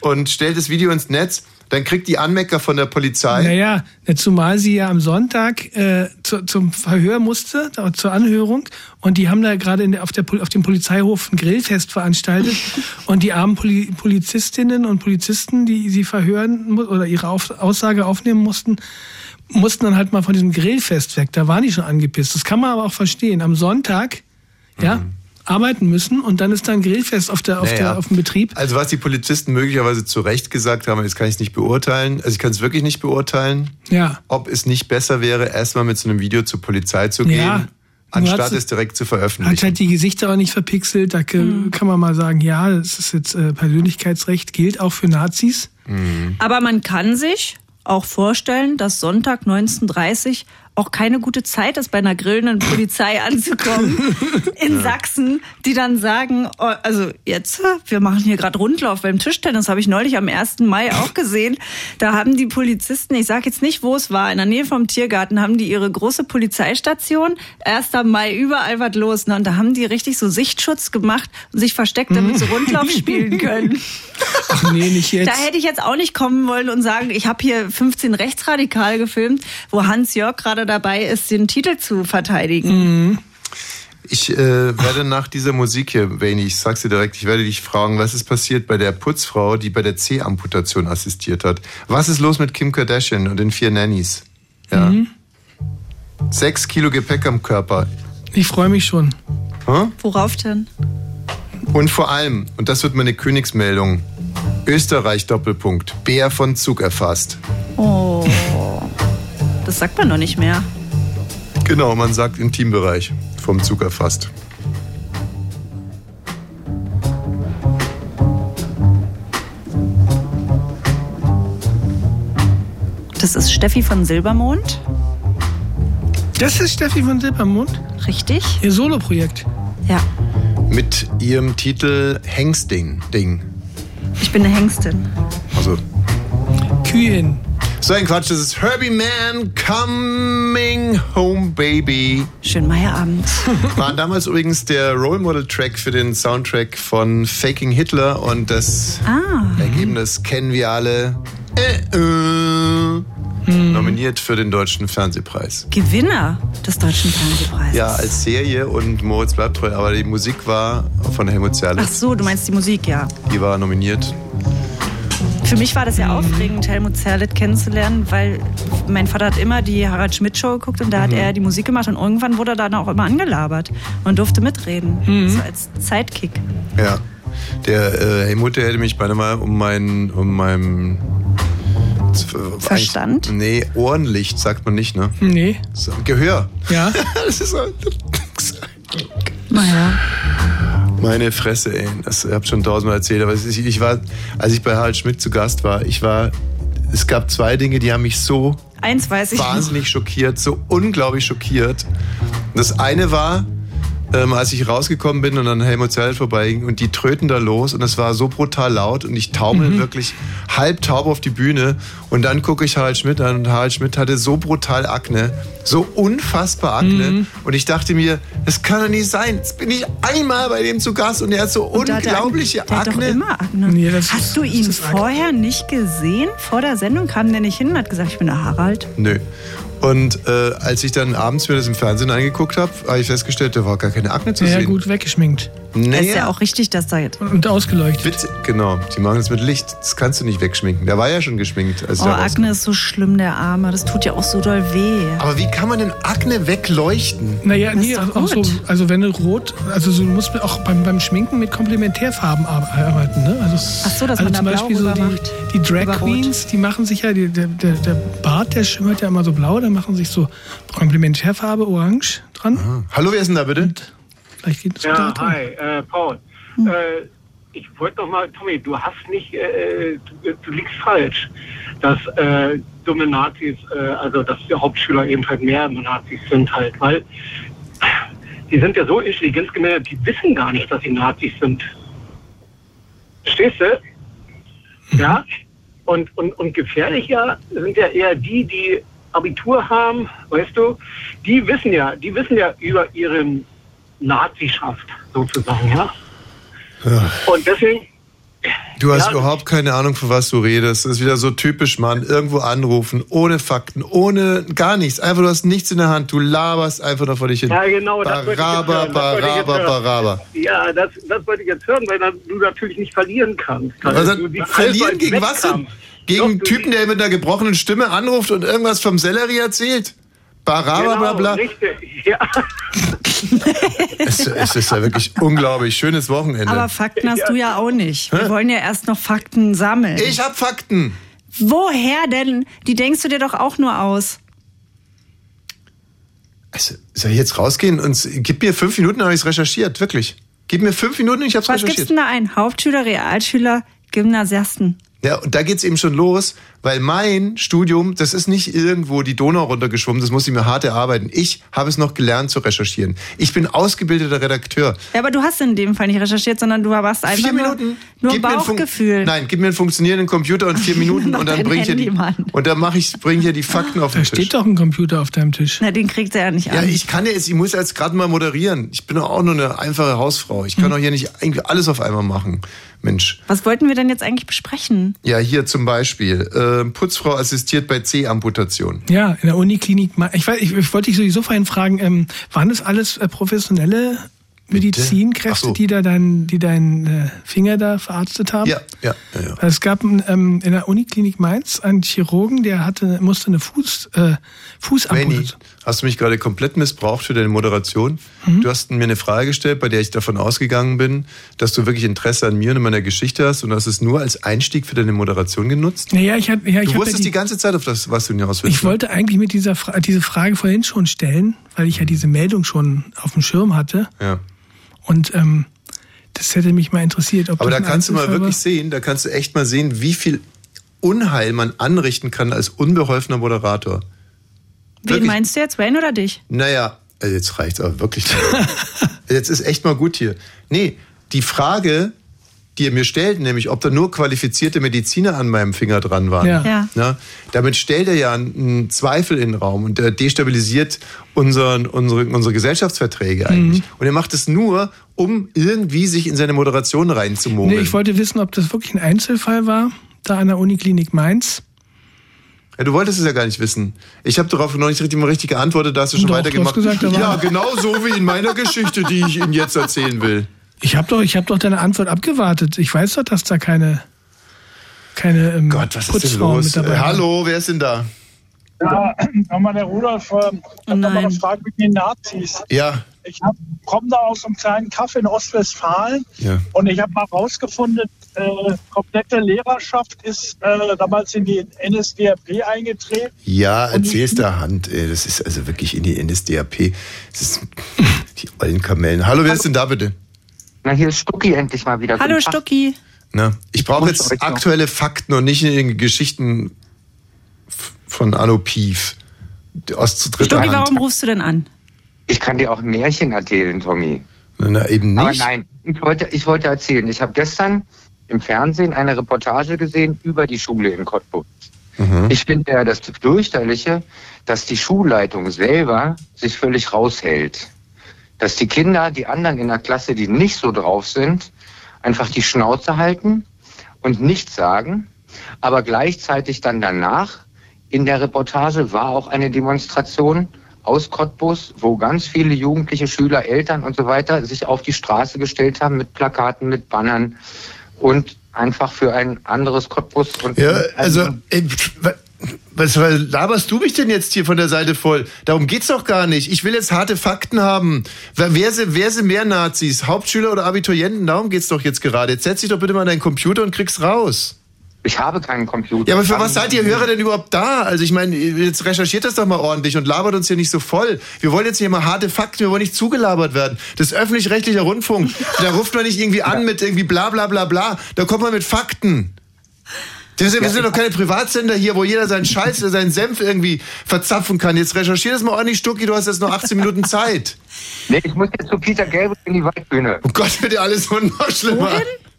und stellt das Video ins Netz. Dann kriegt die Anmecker von der Polizei. Naja, zumal sie ja am Sonntag äh, zu, zum Verhör musste, zur Anhörung. Und die haben da gerade in der, auf, der, auf dem Polizeihof ein Grillfest veranstaltet. und die armen Poli Polizistinnen und Polizisten, die sie verhören oder ihre auf Aussage aufnehmen mussten, mussten dann halt mal von diesem Grillfest weg. Da waren die schon angepisst. Das kann man aber auch verstehen. Am Sonntag, ja, arbeiten müssen und dann ist da ein Grillfest auf, der, auf, Naja. der, auf dem Betrieb. Also was die Polizisten möglicherweise zu Recht gesagt haben, das kann ich nicht beurteilen. Also ich kann es wirklich nicht beurteilen, Ja. ob es nicht besser wäre, erstmal mit so einem Video zur Polizei zu Ja. gehen, Nur anstatt es direkt zu Hat veröffentlichen. halt die Gesichter auch nicht verpixelt. Da k- kann man mal sagen, ja, das ist jetzt äh, Persönlichkeitsrecht, gilt auch für Nazis. Aber man kann sich auch vorstellen, dass Sonntag 19.30 auch keine gute Zeit ist, bei einer grillenden Polizei anzukommen in Sachsen, die dann sagen, oh, also jetzt, wir machen hier gerade Rundlauf beim Tischtennis, habe ich neulich am 1. Mai auch gesehen. Da haben die Polizisten, ich sage jetzt nicht, wo es war, in der Nähe vom Tiergarten, haben die ihre große Polizeistation. 1. Mai, überall was los. Ne? Und da haben die richtig so Sichtschutz gemacht und sich versteckt, damit sie Rundlauf spielen können. Ach nee, nicht jetzt. Da hätte ich jetzt auch nicht kommen wollen und sagen, ich habe hier 15 Rechtsradikale gefilmt, wo Hans Jörg gerade dabei ist, den Titel zu verteidigen. Ich äh, werde nach dieser Musik hier, Vani, ich sag's dir direkt, ich werde dich fragen, was ist passiert bei der Putzfrau, die bei der C-Amputation assistiert hat? Was ist los mit Kim Kardashian und den vier Nannies? Ja. Sechs Kilo Gepäck am Körper. Ich freue mich schon. Hä? Worauf denn? Und vor allem, und das wird meine Königsmeldung, Österreich Doppelpunkt, Bär von Zug erfasst. Oh, das sagt man noch nicht mehr. Genau, man sagt Intimbereich vom Zug erfasst. Das ist Steffi von Silbermond, Das ist Steffi von Silbermond, richtig? ihr Soloprojekt. Ja, Mit ihrem Titel Hengsting. Ding. Ich bin eine Hengstin. Also, Kühen. so ein Quatsch, das ist Herbie Man Coming Home Baby. Schönen Meierabend. War damals übrigens der Role Model Track für den Soundtrack von Faking Hitler und das Ah, Ergebnis kennen wir alle. Äh, äh. Nominiert für den Deutschen Fernsehpreis. Gewinner des Deutschen Fernsehpreises. Ja, als Serie und Moritz bleibt treu, aber die Musik war von Helmut Ach Zerlitz. so, du meinst die Musik, ja. Die war nominiert. Für mich war das ja aufregend, Helmut Zerlett kennenzulernen, weil mein Vater hat immer die Harald Schmidt Show geguckt und da hat er die Musik gemacht und irgendwann wurde er dann auch immer angelabert und durfte mitreden. So als Sidekick. Ja. Der äh, Helmut, der hätte mich beinahe mal um meinen, um meinem Verstand? Nee, Ohrenlicht sagt man nicht, ne? Nee. So, Gehör. Ja. Das ist so, Naja. meine Fresse, ey. Das ich hab schon tausendmal erzählt, aber ist, ich war, als ich bei Harald Schmidt zu Gast war, ich war, es gab zwei Dinge, die haben mich so Eins weiß ich noch. wahnsinnig schockiert, so unglaublich schockiert. Das eine war, ähm, als ich rausgekommen bin und an Helmut Zerlett vorbeiging und die tröten da los und es war so brutal laut und ich taumel wirklich halb taub auf die Bühne und dann gucke ich Harald Schmidt an und Harald Schmidt hatte so brutal Akne, so unfassbar Akne und ich dachte mir, das kann doch nicht sein. Jetzt bin ich einmal bei dem zu Gast und er hat so Und da hat er- unglaubliche der hat doch Akne. immer Akne. Nee, das Hast ist- du ihn Akne. vorher nicht gesehen? Vor der Sendung kam der nicht hin und hat gesagt, ich bin der Harald. Nö. Und äh, als ich dann abends mir das im Fernsehen angeguckt habe, habe ich festgestellt, da war gar keine Akne zu Ja, sehen. gut weggeschminkt. Naja, ist ja auch richtig, dass da jetzt. Und ausgeleuchtet. Bitte, genau. Die machen das mit Licht. Das kannst du nicht wegschminken. Der war ja schon geschminkt. Als Oh. Akne ist so schlimm, der Arme. Das tut ja auch so doll weh. Aber wie kann man denn Akne wegleuchten? Naja, Das nee, auch so, also wenn du rot, also so, du musst auch beim, beim Schminken mit Komplementärfarben ar- arbeiten, ne? Also, Ach so, dass also man da zum blau Beispiel so die, macht. die Drag Über Rot. Queens, die machen sich ja, die, der, der, der Bart, der schimmert ja immer so blau, da machen sich so Komplementärfarbe orange dran. Hallo, wer ist denn da bitte? Vielleicht geht es Ja, dran. hi, äh, Paul. Äh, ich wollte noch mal, Tommy, du hast nicht, äh, du, du liegst falsch, dass äh, dumme Nazis, äh, also dass die Hauptschüler eben halt mehr Nazis sind halt, weil die sind ja so intelligenzgemäß, die wissen gar nicht, dass sie Nazis sind. Verstehst du? Ja? Und, und, und gefährlicher sind ja eher die, die Abitur haben, weißt du, die wissen ja, die wissen ja über ihren Nazischaft sozusagen, ja. Und deswegen, Du hast Ja. überhaupt keine Ahnung, von was du redest. Das ist wieder so typisch, Mann. Irgendwo anrufen, ohne Fakten, ohne gar nichts. Einfach, du hast nichts in der Hand. Du laberst einfach nur vor dich hin. ja genau, das wollte ich jetzt Baraba. Das baraba, baraba. Ja, das, das wollte ich jetzt hören, weil du natürlich nicht verlieren kannst. Also, die- verlieren also gegen als was denn? Wettkampf. Gegen einen Typen, der mit einer gebrochenen Stimme anruft und irgendwas vom Sellerie erzählt? Baraba, Genau, bla, bla. richtig. Ja. Es, es ist ja wirklich unglaublich. Schönes Wochenende. Aber Fakten hast du ja auch nicht. Wir wollen ja erst noch Fakten sammeln. ich hab Fakten. Woher denn? Die denkst du dir doch auch nur aus. Also, soll ich jetzt rausgehen und gib mir fünf Minuten, habe ich es recherchiert, wirklich. Gib mir fünf Minuten und ich habe es Was gibt's recherchiert. denn da ein? Hauptschüler, Realschüler, Gymnasiasten. Ja, und da geht's eben schon los, weil mein Studium, das ist nicht irgendwo die Donau runtergeschwommen, das muss ich mir hart erarbeiten. Ich habe es noch gelernt zu recherchieren. Ich bin ausgebildeter Redakteur. Ja, aber du hast in dem Fall nicht recherchiert, sondern du warst einfach vier nur, Minuten. nur Fun- Bauchgefühl. Nein, gib mir einen funktionierenden Computer und vier Minuten und dann bringe ich, ja die- und dann mache ich, bringe ich ja die Fakten auf Da den Tisch. steht doch ein Computer auf deinem Tisch. Na, den kriegt er ja nicht Ja, an. ich kann ja jetzt, ich muss jetzt gerade mal moderieren. Ich bin doch auch nur eine einfache Hausfrau. Ich kann Hm. doch hier nicht irgendwie alles auf einmal machen. Mensch. Was wollten wir denn jetzt eigentlich besprechen? Ja, hier zum Beispiel. Äh, Putzfrau assistiert bei C-Amputation. Ja, in der Uniklinik. Ich, weiß, ich, ich wollte dich sowieso vorhin fragen, ähm, waren das alles äh, professionelle Medizinkräfte, so. die da deinen die dein, äh, Finger da verarztet haben? Ja, ja, ja. ja. Es gab ähm, in der Uniklinik Mainz einen Chirurgen, der hatte, musste eine Fuß, äh, Manny, Fußamputation. Hast du mich gerade komplett missbraucht für deine Moderation? Mhm. Du hast mir eine Frage gestellt, bei der ich davon ausgegangen bin, dass du wirklich Interesse an mir und an meiner Geschichte hast und hast es nur als Einstieg für deine Moderation genutzt? Naja, ich, hatte, ja, ich, Du hab ja wusstest die, die ganze Zeit auf das, was du hinaus willst. ich wollte eigentlich mit dieser Fra diese Frage vorhin schon stellen, weil ich ja diese Meldung schon auf dem Schirm hatte. Ja. Und ähm, das hätte mich mal interessiert. Ob Aber da kannst du mal wirklich sehen, da kannst du echt mal sehen, wie viel Unheil man anrichten kann als unbeholfener Moderator. Wen Wirklich? meinst du jetzt, Wayne oder dich? Naja, also jetzt reicht's aber wirklich. jetzt ist echt mal gut hier. Nee, die Frage, die ihr mir stellt, nämlich ob da nur qualifizierte Mediziner an meinem Finger dran waren. Ja. Ja. Na, damit stellt er ja einen Zweifel in den Raum und er destabilisiert unseren, unsere, unsere Gesellschaftsverträge eigentlich. Und er macht es nur, um irgendwie sich in seine Moderation reinzumogeln. Nee, ich wollte wissen, ob das wirklich ein Einzelfall war, da an der Uniklinik Mainz. Ja, du wolltest es ja gar nicht wissen. Ich habe darauf noch nicht richtig, mal richtig geantwortet, da hast du schon Doch, weitergemacht. du hast gesagt, ja, genau so wie in meiner Geschichte, die ich Ihnen jetzt erzählen will. Ich habe doch, ich hab doch deine Antwort abgewartet. Ich weiß doch, dass da keine. keine ähm, Gott, was ist denn Putzfrauen los? mit dabei Äh, hallo, wer ist denn da? Ja, nochmal der Rudolf, äh, ich habe noch mal eine Frage mit den Nazis. Ja. Ich komme da aus einem kleinen Kaff in Ostwestfalen Ja. und ich habe mal rausgefunden, äh, komplette Lehrerschaft ist äh, damals in die NSDAP eingetreten. Ja, erzähl's der Hand. ey. Das ist also wirklich in die NSDAP. Das ist die ollen Kamellen. Hallo, wer ist denn da bitte? Na, hier ist Stucki endlich mal wieder. Hallo. Stucki. Na, ich brauche jetzt aktuelle Fakten und nicht in Geschichten f- von Anno Pief. Aus zu dritter Stucki, Hand. warum rufst du denn an? Ich kann dir auch ein Märchen erzählen, Tommy. Na, eben Aber nicht. nein, ich wollte, ich wollte erzählen. Ich habe gestern im Fernsehen eine Reportage gesehen über die Schule in Cottbus. Mhm. Ich finde ja das fürchterliche, dass die Schulleitung selber sich völlig raushält. Dass die Kinder, die anderen in der Klasse, die nicht so drauf sind, einfach die Schnauze halten und nichts sagen. Aber gleichzeitig dann danach, in der Reportage war auch eine Demonstration aus Cottbus, wo ganz viele jugendliche Schüler, Eltern und so weiter sich auf die Straße gestellt haben mit Plakaten, mit Bannern und einfach für ein anderes Cottbus und Ja, also, ey, was, was laberst du mich denn jetzt hier von der Seite voll? Darum geht's doch gar nicht. Ich will jetzt harte Fakten haben. Wer, wer, sind, wer sind mehr Nazis? Hauptschüler oder Abiturienten? Darum geht's doch jetzt gerade. Jetzt setz dich doch bitte mal an deinen Computer und krieg's raus. Ich habe keinen Computer. Ja, aber für was seid ihr Hörer denn überhaupt da? Also ich meine, jetzt recherchiert das doch mal ordentlich und labert uns hier nicht so voll. Wir wollen jetzt hier mal harte Fakten, wir wollen nicht zugelabert werden. Das ist öffentlich-rechtlicher Rundfunk. Da ruft man nicht irgendwie an mit irgendwie bla bla bla bla. Da kommt man mit Fakten. Das sind, wir sind doch keine Privatsender hier, wo jeder seinen Scheiß, seinen Senf irgendwie verzapfen kann. Jetzt recherchier das mal ordentlich, Stucki, du hast jetzt noch 18 Minuten Zeit. Nee, ich muss jetzt zu Peter Gabriel in die Waldbühne. Oh Gott, wird dir alles so noch schlimmer.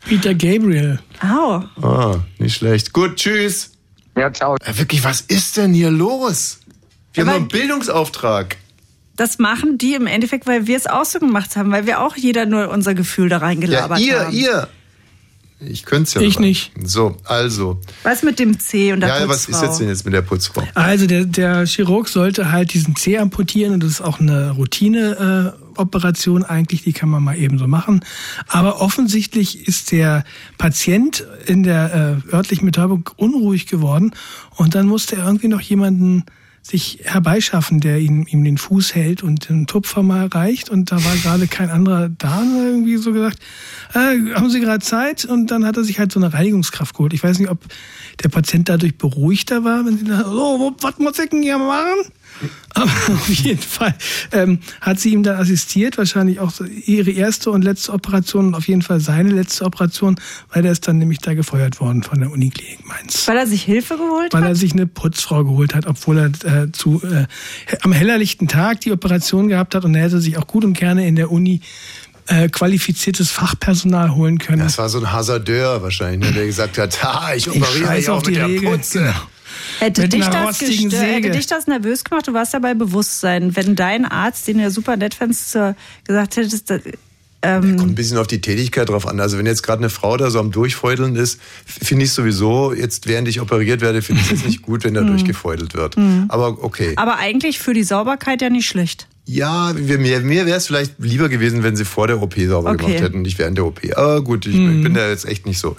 Peter Gabriel. Au. Ah, nicht schlecht. Gut, tschüss. Ja, ciao. Ja, wirklich, was ist denn hier los? Wir Aber- haben einen Bildungsauftrag. Das machen die im Endeffekt, weil wir es auch so gemacht haben, weil wir auch jeder nur unser Gefühl da Ja, reingelabert ihr, haben. ihr. Ich könnte es ja. Ich nicht. So, also. Was mit dem C und der Ja, was Putzfrau? ist jetzt denn jetzt mit der Putzfrau? Also der, der Chirurg sollte halt diesen Zeh amputieren und das ist auch eine Routine-Operation eigentlich, die kann man mal eben so machen. Aber offensichtlich ist der Patient in der äh, örtlichen Betäubung unruhig geworden und dann musste er irgendwie noch jemanden sich herbeischaffen, der ihm, ihm den Fuß hält und den Tupfer mal reicht und da war gerade kein anderer da irgendwie so gesagt, äh, haben Sie gerade Zeit? Und dann hat er sich halt so eine Reinigungskraft geholt. Ich weiß nicht, ob der Patient dadurch beruhigter war, wenn sie da, so, wo- was muss ich denn hier machen? Aber auf jeden Fall ähm, hat sie ihm dann assistiert, wahrscheinlich auch so ihre erste und letzte Operation und auf jeden Fall seine letzte Operation, weil er ist dann nämlich da gefeuert worden von der Uniklinik Mainz. Weil er sich Hilfe geholt Weil hat? er sich eine Putzfrau geholt hat, obwohl er äh, zu äh, am hellerlichten Tag die Operation gehabt hat und er hätte sich auch gut und gerne in der Uni äh, qualifiziertes Fachpersonal holen können. Das war so ein Hasardeur wahrscheinlich, ne, der gesagt hat, ha, ich operiere ja auch auf mit die der Regel, Putze. genau. Hätte dich, das hätte dich das nervös gemacht? Du warst dabei Bewusstsein. Wenn dein Arzt, den du ja super nett fandst, zur- gesagt hättest, ähm, Kommt ein bisschen auf die Tätigkeit drauf an. Also wenn jetzt gerade eine Frau da so am Durchfeudeln ist, finde ich sowieso, jetzt während ich operiert werde, finde ich es jetzt nicht gut, wenn da durchgefeudelt wird. Mhm. Aber okay. aber eigentlich für die Sauberkeit ja nicht schlecht. Ja, mir, mir wäre es vielleicht lieber gewesen, wenn sie vor der OP sauber Okay. gemacht hätten und nicht während der OP. Aber gut, ich, Mhm. ich bin da jetzt echt nicht so.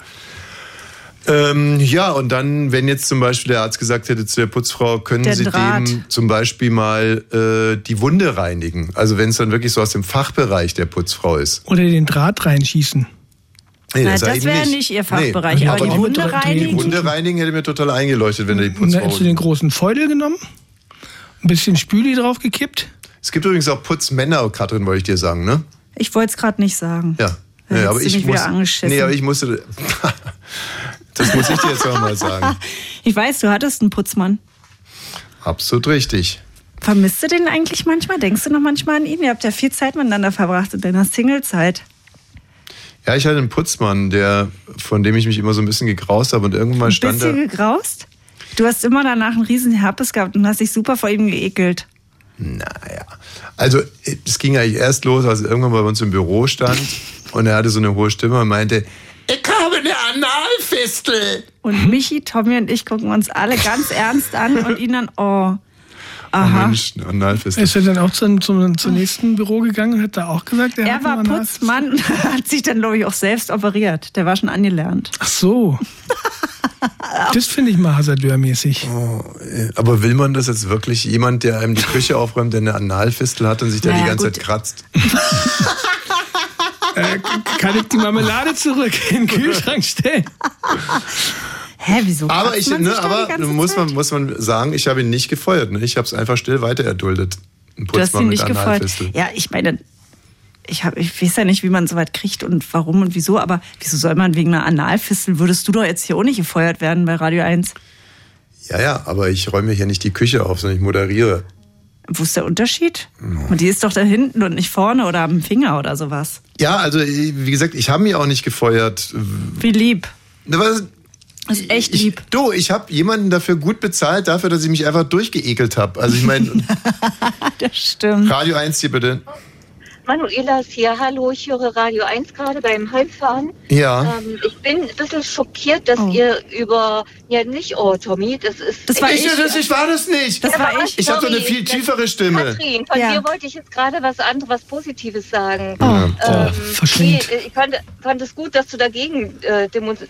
Ähm, ja, und dann, wenn jetzt zum Beispiel der Arzt gesagt hätte zu der Putzfrau, können Der Sie Draht. dem zum Beispiel mal äh, die Wunde reinigen. Also wenn es dann wirklich so aus dem Fachbereich der Putzfrau ist. Oder den Draht reinschießen. Nee, das eben wäre nicht Ihr Fachbereich, Nee, aber die auch mit Wunde Dreh- Die reinigen. Wunde reinigen hätte mir total eingeleuchtet, wenn er die Und dann Putzfrau... hättest du den großen Feudel genommen, ein bisschen Spüli draufgekippt. Es gibt übrigens auch Putzmänner, Katrin, wollte ich dir sagen, ne? Ich wollte es gerade nicht sagen. Ja. Hättest aber ich muss. Nee, aber ich musste... das muss ich dir jetzt auch mal sagen. Ich weiß, du hattest einen Putzmann. Absolut richtig. Vermisst du den eigentlich manchmal? Denkst du noch manchmal an ihn? Ihr habt ja viel Zeit miteinander verbracht in deiner Singlezeit. Ja, ich hatte einen Putzmann, der, von dem ich mich immer so ein bisschen gegraust habe und irgendwann Ein stand bisschen er. gegraust? Du hast immer danach einen riesen Herpes gehabt und hast dich super vor ihm geekelt. Naja. Also, es ging eigentlich erst los, als er irgendwann bei uns im Büro stand und er hatte so eine hohe Stimme und meinte, ich habe eine Analfistel. Und Michi, Tommy und ich gucken uns alle ganz ernst an und ihn dann, oh. Aha. Oh Mensch, eine Analfistel. Ist er dann auch zum, zum, zum nächsten Büro gegangen und hat da auch gesagt, er, Er hat war Putzmann und hat sich dann, glaube ich, auch selbst operiert. Der war schon angelernt. Ach so. Das finde ich mal hasardeurmäßig. Äh, Aber will man das jetzt wirklich? Jemand, der einem die Küche aufräumt, der eine Analfistel hat und sich da Naja, die ganze gut. Zeit kratzt? Äh, kann ich die Marmelade zurück in den Kühlschrank stellen? Hä, wieso? Aber ich, man sich ne, da die aber ganze muss man, muss man sagen, ich habe ihn nicht gefeuert. Ne? Ich habe es einfach still weiter erduldet. Ein Du hast ihn nicht. Analfistel. Ja, ich meine, ich, hab, ich weiß ja nicht, wie man so weit kriegt und warum und wieso, aber wieso soll man wegen einer Analfistel, würdest du doch jetzt hier auch nicht gefeuert werden bei Radio 1? Ja, ja, aber ich räume hier nicht die Küche auf, sondern ich moderiere. Wo ist der Unterschied? Und die ist doch da hinten und nicht vorne oder am Finger oder sowas. Ja, also wie gesagt, ich habe mich auch nicht gefeuert. Wie lieb. Was, Das ist echt lieb. du, ich habe jemanden dafür gut bezahlt, dafür, dass ich mich einfach durchgeekelt habe. Also ich meine, das stimmt. Radio 1 hier bitte. Manuela ist hier. Hallo, ich höre Radio 1 gerade beim Heimfahren. Ja. Ähm, ich bin ein bisschen schockiert, dass ihr über, ja nicht, oh Tommy, das ist... Das war ich. Das, ich war das nicht. Das war ich. Ich habe doch eine viel tiefere Stimme. Katrin, von Ja. dir wollte ich jetzt gerade was anderes, was Positives sagen. Oh, ähm, oh, nee, ich fand, fand es gut, dass du dagegen äh, demonst-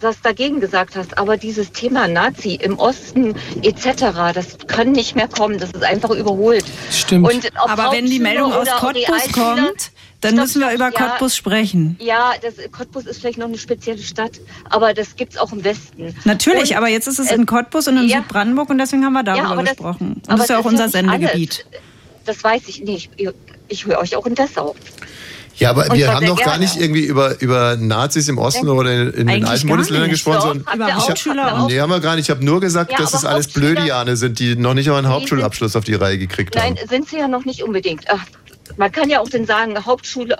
das dagegen gesagt hast, aber dieses Thema Nazi im Osten etc., das kann nicht mehr kommen, das ist einfach überholt. Stimmt. Aber wenn die Meldung aus Cottbus kommt, dann Stopp, müssen wir über ja. Cottbus sprechen. Ja, das, Cottbus ist vielleicht noch eine spezielle Stadt, aber das gibt's auch im Westen. Natürlich, Und, aber jetzt ist es äh, in Cottbus und in ja. Südbrandenburg und deswegen haben wir darüber aber das- gesprochen. Und aber das ist ja auch unser ja Sendegebiet. alles. Das weiß ich nicht. Ich, ich höre euch auch in Dessau. Ja, aber Und wir haben doch gar nicht irgendwie über, über Nazis im Osten oder in, in den alten Bundesländern gesprochen, sondern ich auch, hab, nee, haben wir gar nicht. Ich habe nur gesagt, Ja, dass es alles Hauptschüler- Blödiane sind, die noch nicht mal einen Hauptschulabschluss auf die Reihe gekriegt Nein, haben. sind sie ja noch nicht unbedingt. Ach, man kann ja auch dann sagen, Hauptschule,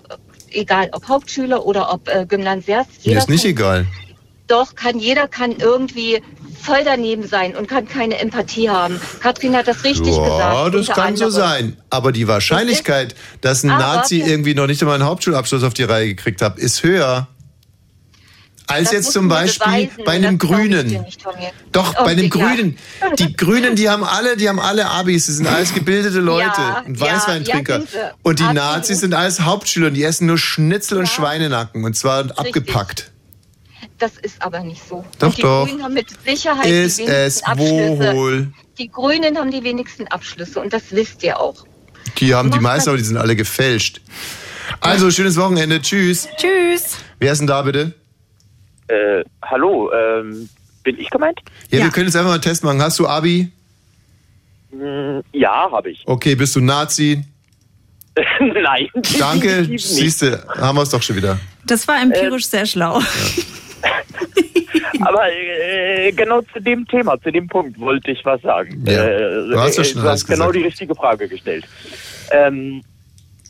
egal ob Hauptschüler oder ob äh, Gymnasiast. Mir ist nicht egal. Doch, kann jeder kann irgendwie voll daneben sein und kann keine Empathie haben. Katrin hat das richtig Ja, gesagt. das unter kann so anderem. sein. Aber die Wahrscheinlichkeit, dass ein Aber Nazi wir- irgendwie noch nicht einmal einen Hauptschulabschluss auf die Reihe gekriegt hat, ist höher. Als Das jetzt zum Beispiel beweisen. bei einem Das Grünen. nicht. Doch, Oh, bei einem ja. Grünen. Die Grünen, die haben alle, die haben alle Abis, das sind alles gebildete Leute Ja, und ja, Weißweintrinker. ja, sie. und die Absolut. Nazis sind alles Hauptschüler und die essen nur Schnitzel und Schweinenacken und zwar abgepackt. Das ist aber nicht so. Doch, die doch. Grünen haben mit Sicherheit Ist die es wenigsten Abschlüsse. wohl? Die Grünen haben die wenigsten Abschlüsse und das wisst ihr auch. Die haben die meisten, aber die sind alle gefälscht. Also, schönes Wochenende. Tschüss. Tschüss. Wer ist denn da bitte? Äh, hallo, ähm, bin ich gemeint? Ja, wir können jetzt einfach mal einen Test machen. Hast du Abi? Ja, habe ich. Okay, bist du Nazi? Nein. Danke. Siehst du, haben wir es doch schon wieder. Das war empirisch sehr schlau. Aber äh, genau zu dem Thema, zu dem Punkt wollte ich was sagen. Ja, Äh, du hast ja äh, schon du hast genau gesagt. die richtige Frage gestellt. Ähm,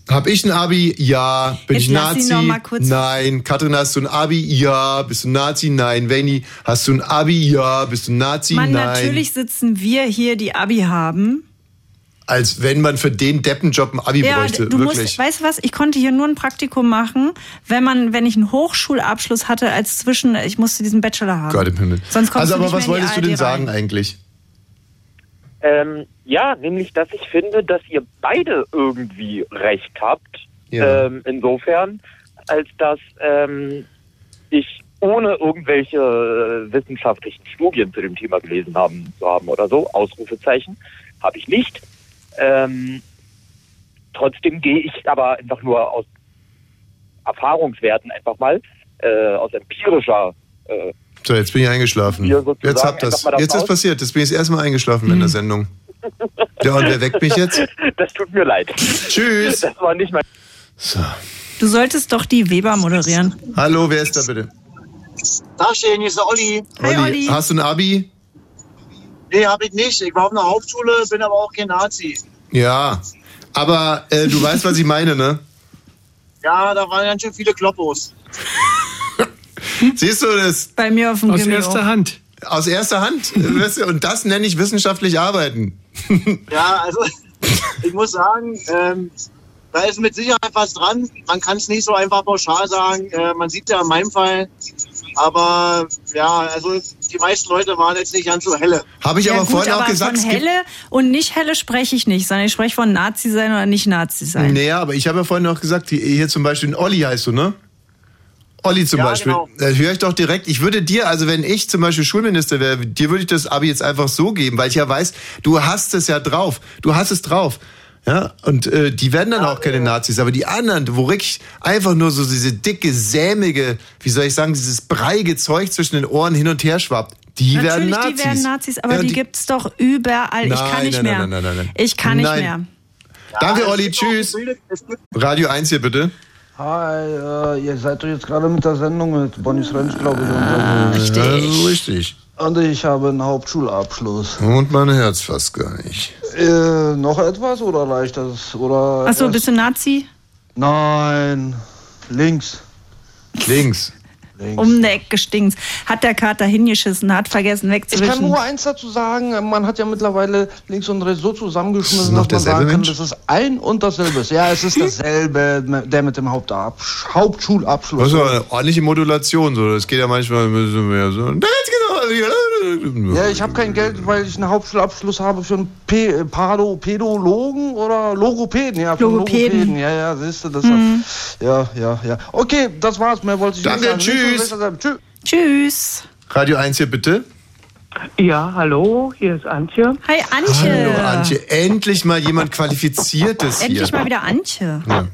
Hab ich ein Abi? Ja. Bin Jetzt ich lass sie Nazi? noch mal kurz- Nein. Katrin, hast du ein Abi? Ja. Bist du Nazi? Nein. Veni, hast du ein Abi? Ja. Bist du Nazi? Mann, Nein. natürlich sitzen wir hier, die Abi haben. Als wenn man für den Deppenjob ein Abi bräuchte. du Wirklich. musst, weißt du was? Ich konnte hier nur ein Praktikum machen, wenn man, wenn ich einen Hochschulabschluss hatte als zwischen, ich musste diesen Bachelor haben. Gott im Himmel. Sonst kommst also, du aber nicht was mehr in die wolltest du denn sagen rein. eigentlich? ähm, ja, nämlich, dass ich finde, dass ihr beide irgendwie recht habt. Ja. Ähm, insofern, als dass ähm, ich ohne irgendwelche äh, wissenschaftlichen Studien zu dem Thema gelesen haben zu haben oder so, Ausrufezeichen, habe ich nicht. Ähm, trotzdem gehe ich aber einfach nur aus Erfahrungswerten einfach mal, äh, aus empirischer äh, So, jetzt bin ich eingeschlafen. Jetzt habt das. Jetzt ist aus- passiert. Jetzt bin ich das erste Mal eingeschlafen Hm. in der Sendung. Ja, und wer weckt mich jetzt? Das tut mir leid. Tschüss. Das war nicht mein. Du solltest doch die Weber moderieren. Hallo, wer ist da bitte? Dachstehen, hier ist der Olli. Hi, Olli. Hast du ein Abi? Nee, hab ich nicht. Ich war auf einer Hauptschule, bin aber auch kein Nazi. Ja. Aber äh, du weißt, was ich meine, ne? Ja, da waren ganz schön viele Kloppos. Siehst du das? Bei mir auf dem Aus Gimmi erster auch. Hand. Aus erster Hand. Und das nenne ich wissenschaftlich arbeiten. Ja, also ich muss sagen, ähm, da ist mit Sicherheit was dran. Man kann es nicht so einfach pauschal sagen. Äh, man sieht ja in meinem Fall. Aber ja, also die meisten Leute waren jetzt nicht ganz so helle. Habe ich Ja, aber gut, vorhin auch aber gesagt. Von helle und nicht helle spreche ich nicht, sondern ich spreche von Nazi sein oder nicht Nazi sein. Naja, aber ich habe ja vorhin auch gesagt, hier, zum Beispiel ein Olli heißt du, ne? Olli zum Ja, Beispiel, genau. da höre ich doch direkt, ich würde dir, also wenn ich zum Beispiel Schulminister wäre, dir würde ich das Abi jetzt einfach so geben, weil ich ja weiß, du hast es ja drauf. Du hast es drauf. Ja, und äh, die werden dann auch keine Nazis, aber die anderen, wo wirklich einfach nur so diese dicke, sämige, wie soll ich sagen, dieses breiige Zeug zwischen den Ohren hin und her schwappt, die werden Natürlich, Nazis. die werden Nazis, aber Ja, die, gibt's doch überall. ich kann Nein, nicht nein, mehr. nein, nein, nein, nein. Ich kann nicht Nein. mehr. Danke, es Olli, tschüss. es Radio 1 hier bitte. Hi, äh, ihr seid doch jetzt gerade mit der Sendung mit Bonnie's Ranch, glaube ich. Und, Richtig. Also richtig. und ich habe einen Hauptschulabschluss. Und mein Herz fast gar nicht. Äh, noch etwas oder reicht das? Oder Achso, bist du Nazi? Nein, links. Links. Um der Ecke stinkt's. Hat der Kater hingeschissen, hat vergessen Ich wegzuwischen. kann nur eins dazu sagen, man hat ja mittlerweile links und rechts so Ist zusammengeschmissen, es noch dass man sagen kann, Mensch? das ist ein und dasselbe. ist. Ja, es ist dasselbe, der mit dem Hauptabsch Hauptschulabschluss. Das ist aber eine ordentliche Modulation. So. Das geht ja manchmal ein bisschen mehr so. genau. Ja, ich habe kein Geld, weil ich einen Hauptschulabschluss habe für einen P Pado Pädologen oder Logopäden. Ja, Logopäden. Logopäden. Ja, ja, siehst du, das Mhm. ja, ja, ja. Okay, das war's. Mehr wollte ich Danke, nicht sagen. tschüss. Tschüss. Tschüss. Radio 1 hier bitte. Ja, hallo, hier ist Antje. Hi, Antje. Hallo Antje, endlich mal jemand Qualifiziertes hier. Endlich mal wieder Antje. Ja.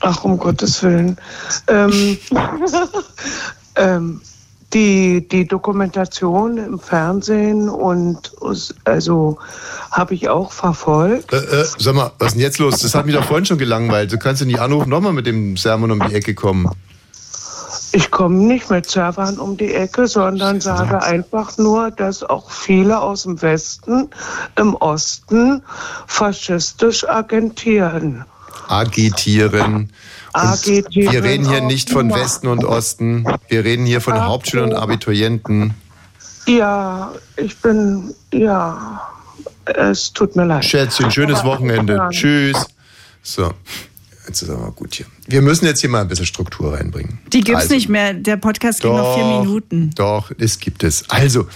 Ach, um Gottes Willen. Ähm, ähm, die, die Dokumentation im Fernsehen und also habe ich auch verfolgt. Äh, äh, sag mal, was ist denn jetzt los? Das hat mich doch vorhin schon gelangweilt. Du kannst ja nicht anrufen, nochmal mit dem Sermon um die Ecke kommen. Ich komme nicht mit Servern um die Ecke, sondern sage einfach nur, dass auch viele aus dem Westen im Osten faschistisch agentieren. Agitieren. Und wir reden hier nicht von immer. Westen und Osten. Wir reden hier von Hauptschülern und Abiturienten. Ja, ich bin, ja, es tut mir leid. Schätzchen, schönes Aber- Wochenende. Tschüss. So, jetzt ist aber gut hier. Wir müssen jetzt hier mal ein bisschen Struktur reinbringen. Die gibt's Also, nicht mehr. Der Podcast ging noch vier Doch, Minuten. Doch, es gibt es. Also,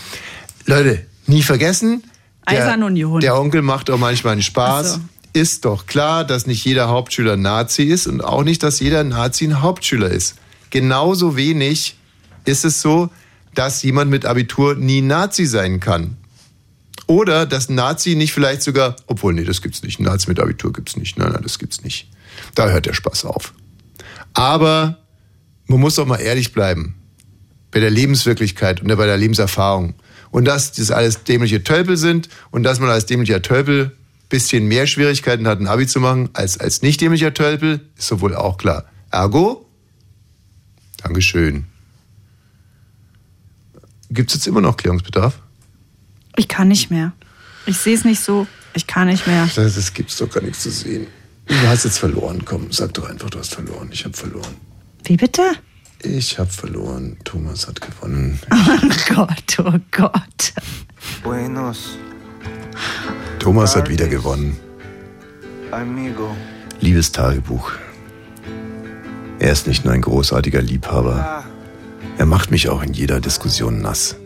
Leute, nie vergessen, der, Eisenunion. der Onkel macht auch manchmal einen Spaß. Ist doch klar, dass nicht jeder Hauptschüler Nazi ist und auch nicht, dass jeder Nazi ein Hauptschüler ist. Genauso wenig ist es so, dass jemand mit Abitur nie Nazi sein kann. Oder dass Nazi nicht vielleicht sogar, obwohl, nee, das gibt's nicht. Nazi mit Abitur gibt's nicht. Nein, nein, das gibt's nicht. Da hört der Spaß auf. Aber man muss doch mal ehrlich bleiben. Bei der Lebenswirklichkeit und bei der Lebenserfahrung. Und dass das alles dämliche Tölpel sind und dass man als dämlicher Tölpel bisschen mehr Schwierigkeiten hat, ein Abi zu machen, als als nicht dämlicher Tölpel, ist sowohl auch klar. Ergo, Dankeschön. Gibt es jetzt immer noch Klärungsbedarf? Ich kann nicht mehr. Ich sehe es nicht so. Ich kann nicht mehr. Das, das gibt's doch gar nichts zu sehen. Du hast jetzt verloren. Komm, sag doch einfach, du hast verloren. Ich habe verloren. Wie bitte? Ich habe verloren. Thomas hat gewonnen. Oh Gott, oh Gott. Buenos, Thomas hat wieder gewonnen. amigo. Liebes Tagebuch. Er ist nicht nur ein großartiger Liebhaber. Er macht mich auch in jeder Diskussion nass.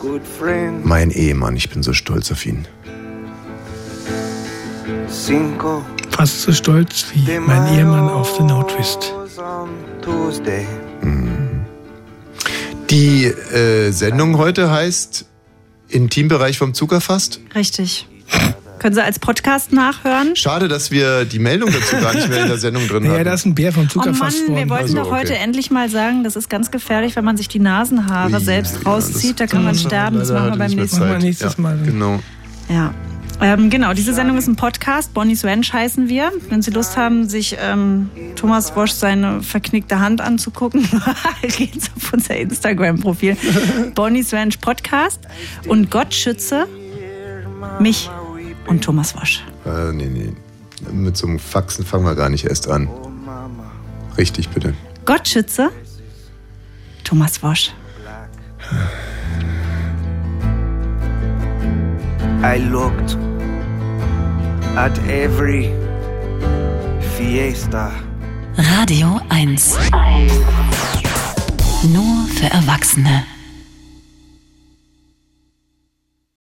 Good friend. Mein Ehemann, ich bin so stolz auf ihn. Cinco Fast so stolz wie mein Ehemann auf den No Twist. on Tuesday. Die äh, Sendung heute heißt Intimbereich vom Zug erfasst. Richtig. Können Sie als Podcast nachhören? Schade, dass wir die Meldung dazu gar nicht mehr in der Sendung drin Naja, hatten. da ist ein Bär vom Zug Oh Mann, erfasst worden. wir wollten Also, doch heute okay. endlich mal sagen, das ist ganz gefährlich, wenn man sich die Nasenhaare Ui, selbst ja, rauszieht. Da kann man sterben. Das machen wir beim nächsten. Mal. ja, Genau. Ja. Ähm, genau, diese Sendung ist ein Podcast. Bonnie's Ranch heißen wir. Wenn Sie Lust haben, sich ähm, Thomas Wosch seine verknickte Hand anzugucken, gehen Sie auf unser Instagram-Profil. Bonnie's Ranch Podcast. Und Gott schütze mich und Thomas Wosch. Äh, nee, nee. Mit so einem Faxen fangen wir gar nicht erst an. Richtig, bitte. Gott schütze Thomas Wosch. I looked at every fiesta. Radio 1. Nur für Erwachsene.